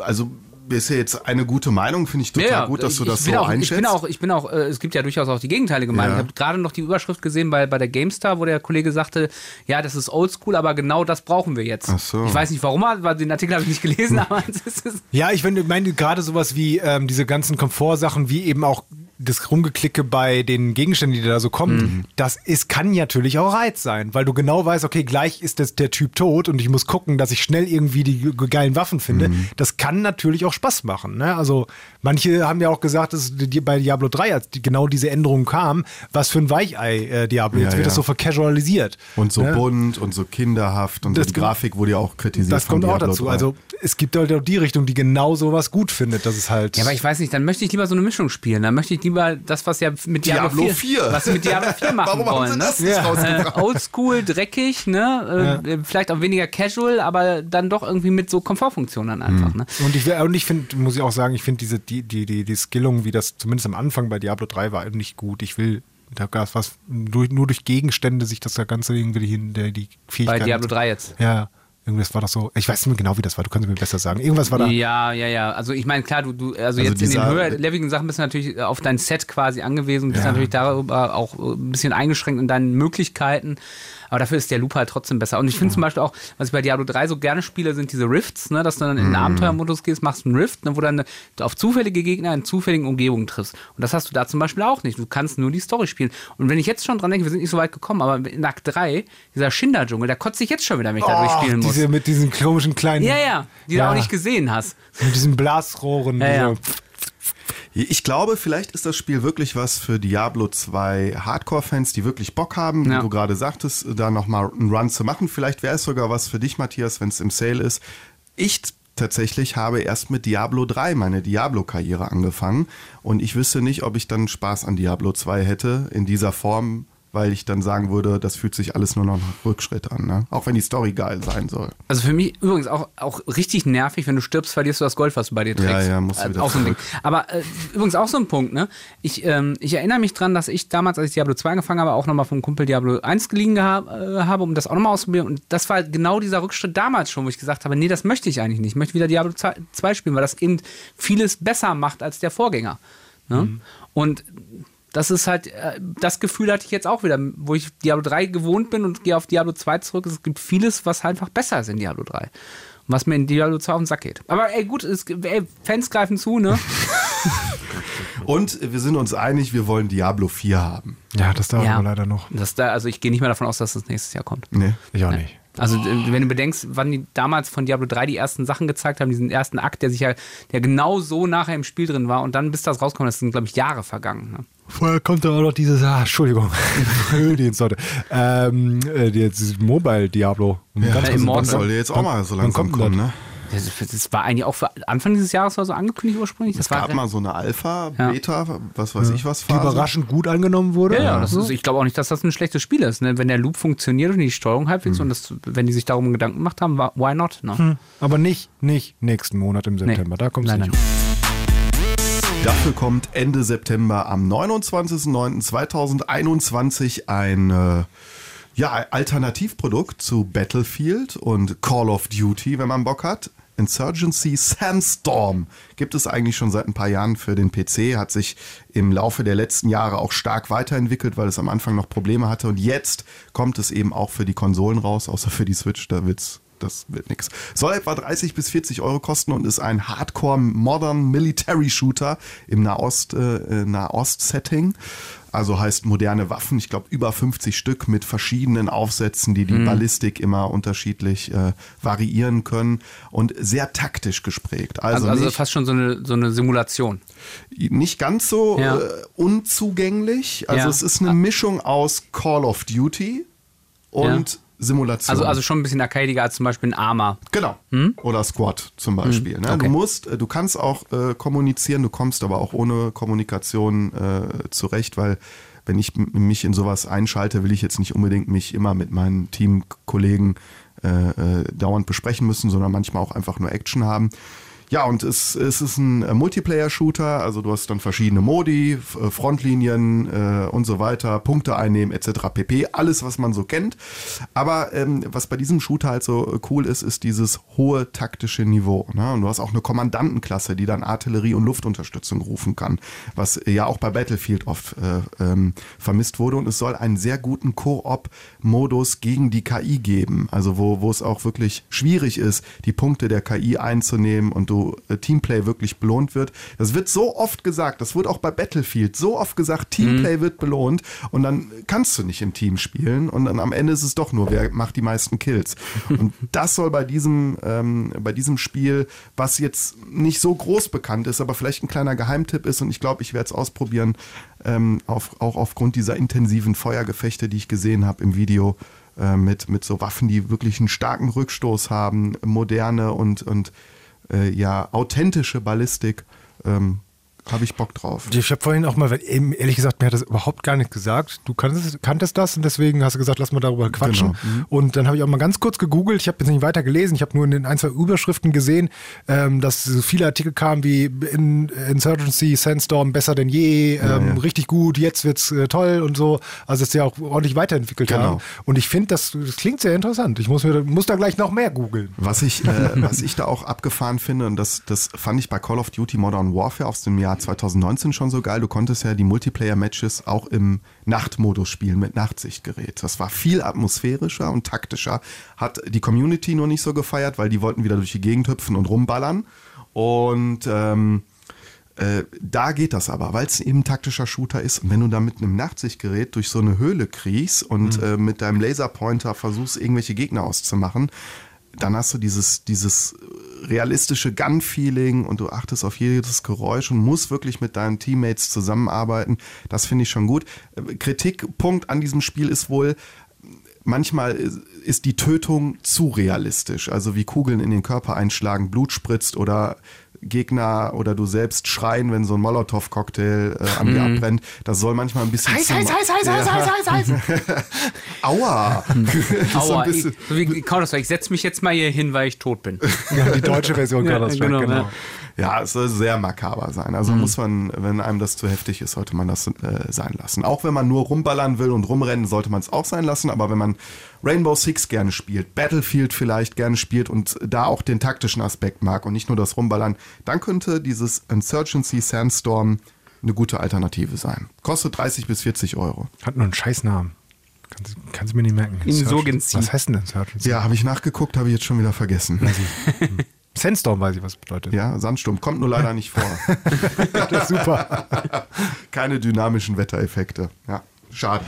Also ist ja jetzt eine gute Meinung, finde ich total gut, dass du ich, das ich bin so auch, einschätzt. Ich bin auch, ich bin auch, äh, es gibt ja durchaus auch die gegenteilige Meinung. Ja. Ich habe gerade noch die Überschrift gesehen bei, bei der GameStar, wo der Kollege sagte, ja, das ist oldschool, aber genau das brauchen wir jetzt. Ach so. Ich weiß nicht warum, weil den Artikel habe ich nicht gelesen, aber es ist, Ja, ich meine gerade sowas wie ähm, diese ganzen Komfortsachen, wie eben auch das Rumgeklicke bei den Gegenständen, die da so kommen, das ist, kann natürlich auch Reiz sein, weil du genau weißt, okay, gleich ist das der Typ tot und ich muss gucken, dass ich schnell irgendwie die ge- geilen Waffen finde. Das kann natürlich auch Spaß machen. Ne? Also manche haben ja auch gesagt, dass die, bei Diablo 3, als die, genau diese Änderung kam, was für ein Weichei äh, Diablo. Jetzt Ja, wird das ja. so vercasualisiert. und so ne? bunt und so kinderhaft und Das so die Grafik wurde ja auch kritisiert. Das von kommt auch Diablo dazu. 3. Also es gibt halt auch die Richtung, die genau sowas gut findet, dass es halt. Ja, aber ich weiß nicht, dann möchte ich lieber so eine Mischung spielen. Dann möchte ich lieber das, was ja mit Diablo, Diablo 4, 4. was sie mit Diablo 4 machen Warum haben wollen. sie ne? das nicht Ja. rausgebracht? Äh, Oldschool, dreckig, ne? Äh, Vielleicht auch weniger casual, aber dann doch irgendwie mit so Komfortfunktionen einfach, ne? Und ich, und ich finde, muss ich auch sagen, ich finde diese, die, die, die, die Skillung, wie das zumindest am Anfang bei Diablo 3 war, nicht gut. Ich will, da gab es was, durch, nur durch Gegenstände sich das Ganze irgendwie hin, der, die Bei Fähigkeit. Diablo 3 jetzt. Ja, irgendwas war doch so. Ich weiß nicht mehr genau, wie das war. Du kannst mir besser sagen. Irgendwas war da. Ja, ja, ja. Also ich meine, klar, du, du also, Also jetzt in den höherleveligen Sachen bist du natürlich auf dein Set quasi angewiesen, bist Ja. natürlich darüber auch äh, ein bisschen eingeschränkt in deinen Möglichkeiten. Aber dafür ist der Loop halt trotzdem besser. Und ich finde zum Beispiel auch, was ich bei Diablo 3 so gerne spiele, sind diese Rifts, ne? dass du dann in den Mhm. Abenteuermodus gehst, machst einen Rift, ne? wo dann du auf zufällige Gegner in zufälligen Umgebungen triffst. Und das hast du da zum Beispiel auch nicht. Du kannst nur die Story spielen. Und wenn ich jetzt schon dran denke, wir sind nicht so weit gekommen, aber in Akt 3, dieser Schinder-Dschungel, da kotze ich jetzt schon wieder, wenn ich da Oh, durchspielen muss. diese, mit diesen komischen kleinen. Ja, ja, die Ja. du auch nicht gesehen hast. Mit diesen Blasrohren. Ja, ja. Ich glaube, vielleicht ist das Spiel wirklich was für Diablo 2 Hardcore-Fans, die wirklich Bock haben, Ja. wie du gerade sagtest, da nochmal einen Run zu machen. Vielleicht wäre es sogar was für dich, Matthias, wenn es im Sale ist. Ich tatsächlich habe erst mit Diablo 3 meine Diablo-Karriere angefangen und ich wüsste nicht, ob ich dann Spaß an Diablo 2 hätte in dieser Form, weil ich dann sagen würde, das fühlt sich alles nur noch nach Rückschritt an, ne? auch wenn die Story geil sein soll. Also für mich übrigens auch, auch richtig nervig, wenn du stirbst, verlierst du das Gold, was du bei dir trägst. Ja, ja, musst du Äh, wieder auch so ein Ding. zurück. Aber äh, übrigens auch so ein Punkt, ne? Ich, ähm, ich erinnere mich dran, dass ich damals, als ich Diablo 2 angefangen habe, auch nochmal vom Kumpel Diablo 1 geliehen geha äh, habe, um das auch nochmal auszuprobieren. Und das war genau dieser Rückschritt damals schon, wo ich gesagt habe, nee, das möchte ich eigentlich nicht. Ich möchte wieder Diablo 2 spielen, weil das eben vieles besser macht als der Vorgänger. Ne? Mhm. Und das ist halt, äh, das Gefühl hatte ich jetzt auch wieder, wo ich Diablo 3 gewohnt bin und gehe auf Diablo 2 zurück. Es gibt vieles, was einfach besser ist in Diablo 3. Und was mir in Diablo 2 auf den Sack geht. Aber ey, gut, es, ey, Fans greifen zu, ne? Und wir sind uns einig, wir wollen Diablo 4 haben. Ja, das dauert Ja. aber leider noch. Das da, also ich gehe nicht mehr davon aus, dass das nächstes Jahr kommt. Nee. Ich auch Nee. nicht. Also wenn du bedenkst, wann die damals von Diablo 3 die ersten Sachen gezeigt haben, diesen ersten Akt, der sich ja, der genau so nachher im Spiel drin war und dann bis das rauskommt, das sind, glaube ich, Jahre vergangen. Ne? Vorher kommt dann auch noch dieses, ah, Entschuldigung, die Sorte. Ähm, äh, dieses Mobile Diablo. Ja, ganz Ja, Immortal. das soll jetzt auch mal so langsam kommen, das? ne? Das, das war eigentlich auch für Anfang dieses Jahres war so angekündigt ursprünglich. Das Es gab mal so eine Alpha, Ja. Beta, was weiß ich was Die Phase. überraschend gut angenommen wurde. Ja, ja, das ist, ich glaube auch nicht, dass das ein schlechtes Spiel ist. Ne? Wenn der Loop funktioniert und die Steuerung halbwegs und das, wenn die sich darum Gedanken gemacht haben, why not? Ne? Aber nicht, nicht nächsten Monat im September. Da kommt es Nein, nicht. Dafür kommt Ende September am 29.09.2021 ein äh, ja, Alternativprodukt zu Battlefield und Call of Duty, wenn man Bock hat. Insurgency Sandstorm gibt es eigentlich schon seit ein paar Jahren für den PC, hat sich im Laufe der letzten Jahre auch stark weiterentwickelt, weil es am Anfang noch Probleme hatte und jetzt kommt es eben auch für die Konsolen raus, außer für die Switch, da wird's das wird nix. Soll etwa 30 bis 40 Euro kosten und ist ein Hardcore Modern Military Shooter im Nahost, äh, Nahost-Setting. Also heißt moderne Waffen, ich glaube über 50 Stück mit verschiedenen Aufsätzen, die die Ballistik immer unterschiedlich äh, variieren können und sehr taktisch gesprägt. Also, Also, also fast schon so eine, so eine Simulation. nicht ganz so Ja. äh, unzugänglich. Also Ja. es ist eine Mischung aus Call of Duty und Simulation. Also, also schon ein bisschen arcadiger als zum Beispiel ein Arma. Genau. Oder Squad zum Beispiel. Hm? Okay. Du musst, äh, du kannst auch äh, kommunizieren, du kommst aber auch ohne Kommunikation äh, zurecht, weil wenn ich mich in sowas einschalte, will ich jetzt nicht unbedingt mich immer mit meinen Teamkollegen äh, äh, dauernd besprechen müssen, sondern manchmal auch einfach nur Action haben. Ja, und es, es ist ein äh, Multiplayer-Shooter, also du hast dann verschiedene Modi, äh, Frontlinien äh, und so weiter, Punkte einnehmen etc. pp. Alles, was man so kennt. Aber ähm, was bei diesem Shooter halt so äh, cool ist, ist dieses hohe taktische Niveau. Ne? Und du hast auch eine Kommandantenklasse, die dann Artillerie und Luftunterstützung rufen kann, was ja auch bei Battlefield oft äh, ähm, vermisst wurde. Und es soll einen sehr guten Koop-Modus gegen die KI geben, also wo, wo es auch wirklich schwierig ist, die Punkte der KI einzunehmen und du äh, Teamplay wirklich belohnt wird. Das wird so oft gesagt, das wird auch bei Battlefield so oft gesagt, Teamplay wird belohnt und dann kannst du nicht im Team spielen und dann am Ende ist es doch nur, wer macht die meisten Kills. Und das soll bei diesem, ähm, bei diesem Spiel, was jetzt nicht so groß bekannt ist, aber vielleicht ein kleiner Geheimtipp ist und ich glaube, ich werde es ausprobieren, ähm, auf, auch aufgrund dieser intensiven Feuergefechte, die ich gesehen habe im Video, äh, mit, mit so Waffen, die wirklich einen starken Rückstoß haben, moderne und, und äh, ja, authentische Ballistik. Ähm, habe ich Bock drauf. Ich habe vorhin auch mal, ehrlich gesagt, mir hat das überhaupt gar nicht gesagt. Du kanntest, kanntest das und deswegen hast du gesagt, lass mal darüber quatschen. Genau. Mhm. Und dann habe ich auch mal ganz kurz gegoogelt. Ich habe jetzt nicht weiter gelesen. Ich habe nur in den ein, zwei Überschriften gesehen, ähm, dass so viele Artikel kamen wie in, Insurgency, Sandstorm besser denn je, ähm, ja. richtig gut, jetzt wird's äh, toll und so. Also dass sie auch ordentlich weiterentwickelt Genau. haben. Und ich finde, das, das klingt sehr interessant. Ich muss, mir, muss da gleich noch mehr googeln. Was ich, äh, was ich da auch abgefahren finde, und das, das fand ich bei Call of Duty Modern Warfare aus dem Jahr 2019 schon so geil, du konntest ja die Multiplayer-Matches auch im Nachtmodus spielen mit Nachtsichtgerät. Das war viel atmosphärischer und taktischer. Hat die Community nur nicht so gefeiert, weil die wollten wieder durch die Gegend hüpfen und rumballern. Und ähm, äh, da geht das aber, weil es eben ein taktischer Shooter ist. Und wenn du da mit einem Nachtsichtgerät durch so eine Höhle kriechst und äh, mit deinem Laserpointer versuchst, irgendwelche Gegner auszumachen, dann hast du dieses, dieses realistische Gun-Feeling und du achtest auf jedes Geräusch und musst wirklich mit deinen Teammates zusammenarbeiten. Das finde ich schon gut. Kritikpunkt an diesem Spiel ist wohl, manchmal ist die Tötung zu realistisch. Also wie Kugeln in den Körper einschlagen, Blut spritzt oder Gegner oder du selbst schreien, wenn so ein Molotow-Cocktail äh, an dir abbrennt. Das soll manchmal ein bisschen heiß, heiß, heiß, heiß, heiß. Aua! Das ist so Aua, ein ich, so wie Counter-Strike, ich setze mich jetzt mal hier hin, weil ich tot bin. Ja, die deutsche Version Ja, Counter-Strike, genau, genau. ja. Ja, es soll sehr makaber sein. Also muss man, wenn einem das zu heftig ist, sollte man das äh, sein lassen. Auch wenn man nur rumballern will und rumrennen, sollte man es auch sein lassen. Aber wenn man Rainbow Six gerne spielt, Battlefield vielleicht gerne spielt und da auch den taktischen Aspekt mag und nicht nur das Rumballern, dann könnte dieses Insurgency Sandstorm eine gute Alternative sein. Kostet 30 bis 40 Euro. Hat nur einen Scheißnamen. Kannst, kannst du mir nicht merken. Insurgency. Was heißt denn Insurgency? Ja, habe ich nachgeguckt, habe ich jetzt schon wieder vergessen. Sandstorm weiß ich, was bedeutet. Ja, Sandsturm kommt nur leider nicht vor. Das ist super. Keine dynamischen Wettereffekte. Ja, schade.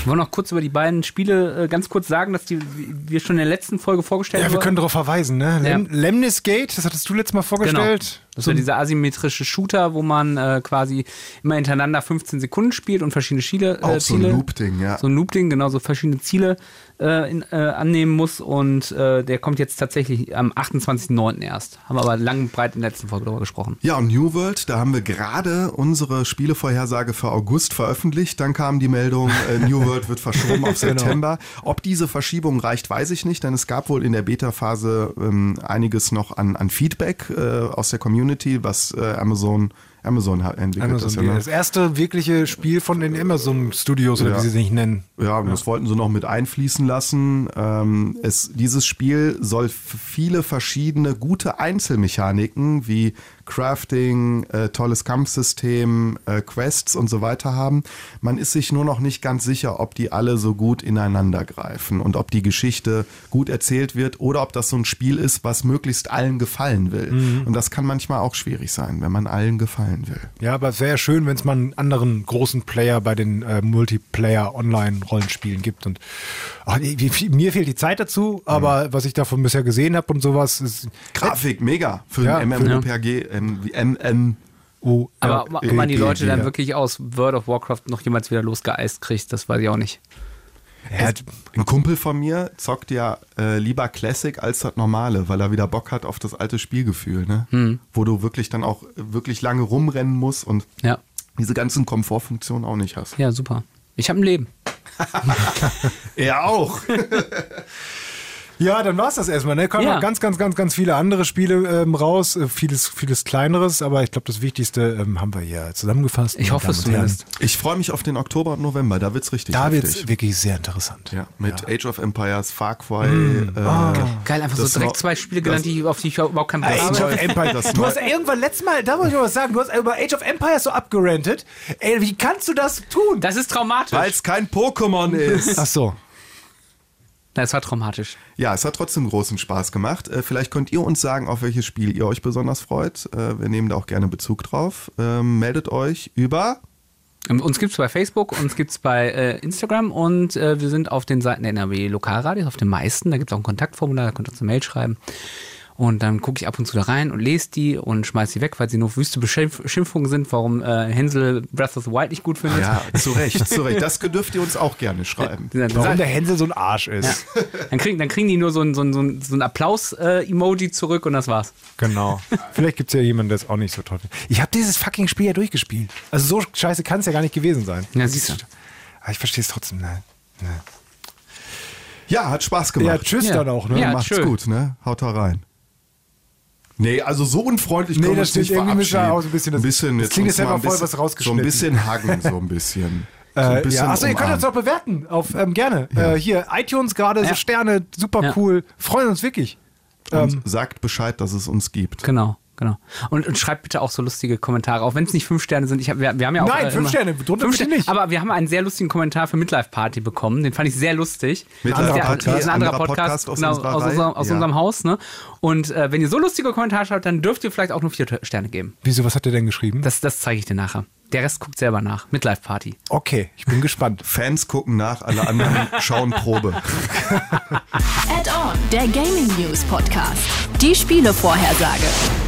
Ich wollte noch kurz über die beiden Spiele äh, ganz kurz sagen, dass die wir schon in der letzten Folge vorgestellt Ja, wir wurden. können darauf verweisen, ne? Lem Ja. Lemnis Gate, das hattest du letztes Mal vorgestellt. Genau. Das ist ja dieser asymmetrische Shooter, wo man äh, quasi immer hintereinander 15 Sekunden spielt und verschiedene Ziele. Auch äh, so ein Loop-Ding, ja. So ein Loop-Ding, genau, so verschiedene Ziele äh, in, äh, annehmen muss. Und äh, der kommt jetzt tatsächlich am 28.09. erst. Haben wir aber lang und breit in der letzten Folge darüber gesprochen. Ja, und New World, da haben wir gerade unsere Spielevorhersage für August veröffentlicht. Dann kam die Meldung, äh, New World wird verschoben auf September. Ob diese Verschiebung reicht, weiß ich nicht, denn es gab wohl in der Beta-Phase ähm, einiges noch an, an Feedback aus der Community, was äh, Amazon, Amazon hat entwickelt. Amazon, das, ja, ne? das erste wirkliche Spiel von den Amazon Studios, oder Ja. wie sie sich nennen. Ja, und das wollten sie noch mit einfließen lassen. Ähm, es, dieses Spiel soll viele verschiedene gute Einzelmechaniken wie Crafting, äh, tolles Kampfsystem, äh, Quests und so weiter haben. Man ist sich nur noch nicht ganz sicher, ob die alle so gut ineinander greifen und ob die Geschichte gut erzählt wird oder ob das so ein Spiel ist, was möglichst allen gefallen will. Und das kann manchmal auch schwierig sein, wenn man allen gefallen will. Ja, aber es wäre ja schön, wenn es mal einen anderen großen Player bei den äh, Multiplayer-Online-Rollenspielen gibt. Und ach, mir fehlt die Zeit dazu, aber was ich davon bisher gesehen habe und sowas ist. Grafik mega für Ja, ein MMORPG, MM. Aber ob man die Leute dann wirklich aus World of Warcraft noch jemals wieder losgeeist kriegt, das weiß ich auch nicht. Ja, Ein Kumpel von mir zockt ja äh, lieber Classic als das normale, weil er wieder Bock hat auf das alte Spielgefühl, ne? Wo du wirklich dann auch wirklich lange rumrennen musst und Ja, diese ganzen Komfortfunktionen auch nicht hast. ja, super. Ich habe ein Leben. Er auch. Ja, dann war's das erstmal. Ne? Kommen Ja. noch ganz, ganz, ganz, ganz viele andere Spiele ähm, raus. Äh, vieles, vieles kleineres, aber ich glaube, das Wichtigste ähm, haben wir hier zusammengefasst. Ich hoffe es zumindest. Ich freue mich auf den Oktober und November, da wird's richtig Da heftig. wird's wirklich sehr interessant. ja, mit Age of Empires, Far Cry. Äh, Geil, einfach so direkt zwei Spiele genannt, die, auf die ich überhaupt keinen Bock Age habe. of Empires. Das Du hast irgendwann letztes Mal, da muss ich mal was sagen, du hast über Age of Empires so abgerantet. Ey, wie kannst du das tun? Das ist traumatisch. Weil es kein Pokémon ist. Ach so. Das war traumatisch. Ja, es hat trotzdem großen Spaß gemacht. Äh, vielleicht könnt ihr uns sagen, auf welches Spiel ihr euch besonders freut. Äh, wir nehmen da auch gerne Bezug drauf. Ähm, meldet euch über Ähm, Uns gibt es bei Facebook, uns gibt es bei äh, Instagram und äh, wir sind auf den Seiten der NRW Lokalradios, auf den meisten. Da gibt es auch ein Kontaktformular, da könnt ihr uns eine Mail schreiben. Und dann gucke ich ab und zu da rein und lese die und schmeiß die weg, weil sie nur wüste Beschimpfungen sind, warum äh, Hänsel Breath of the Wild nicht gut findet. Ja, zu Recht, zu Recht. Das dürft ihr uns auch gerne schreiben. Warum der Hänsel so ein Arsch ist. Ja. Dann, kriegen, dann kriegen die nur so ein, so ein, so ein, Applaus-Emoji zurück und das war's. Genau. Vielleicht gibt es ja jemanden, der es auch nicht so toll findet. Ich habe dieses fucking Spiel ja durchgespielt. Also so scheiße kann es ja gar nicht gewesen sein. Ja, siehst du. Aber ich verstehe es trotzdem. Nein. Nein. Ja, hat Spaß gemacht. Ja, tschüss Ja. dann auch. Ne? Ja, Macht's schön. gut, ne? Haut da rein. Nee, also so unfreundlich Nee, können wir das uns nicht stimmt. Irgendwie verabschieden. auch so ein bisschen das- ein bisschen das klingt jetzt mal selber ein voll was bisschen- So ein rausgeschnitten. bisschen hagen, so ein bisschen. So ein Äh, bisschen ja, achso, ihr könnt uns auch bewerten. Auf, ähm, gerne. Äh, hier, iTunes gerade, so Ja. Sterne, super Ja. cool. Freuen uns wirklich. Und Ähm, sagt Bescheid, dass es uns gibt. Genau. Genau. Und, und schreibt bitte auch so lustige Kommentare, auch wenn es nicht fünf Sterne sind. Ich hab, wir, wir haben ja auch, Nein, äh, fünf immer- Sterne, drunter fünf Sterne. nicht. Aber wir haben einen sehr lustigen Kommentar für Midlife Party bekommen. Den fand ich sehr lustig. Midlife Party, das ist ein anderer anderer Podcast, Podcast aus genau, aus, unserem, aus Ja. unserem Haus. Ne? Und äh, wenn ihr so lustige Kommentare schreibt, dann dürft ihr vielleicht auch nur vier Sterne geben. wieso, was hat er denn geschrieben? Das, das zeige ich dir nachher. Der Rest guckt selber nach. Midlife Party. okay, ich bin gespannt. Fans gucken nach, alle anderen schauen Probe. Add-on, der Gaming News Podcast. Die Spielevorhersage.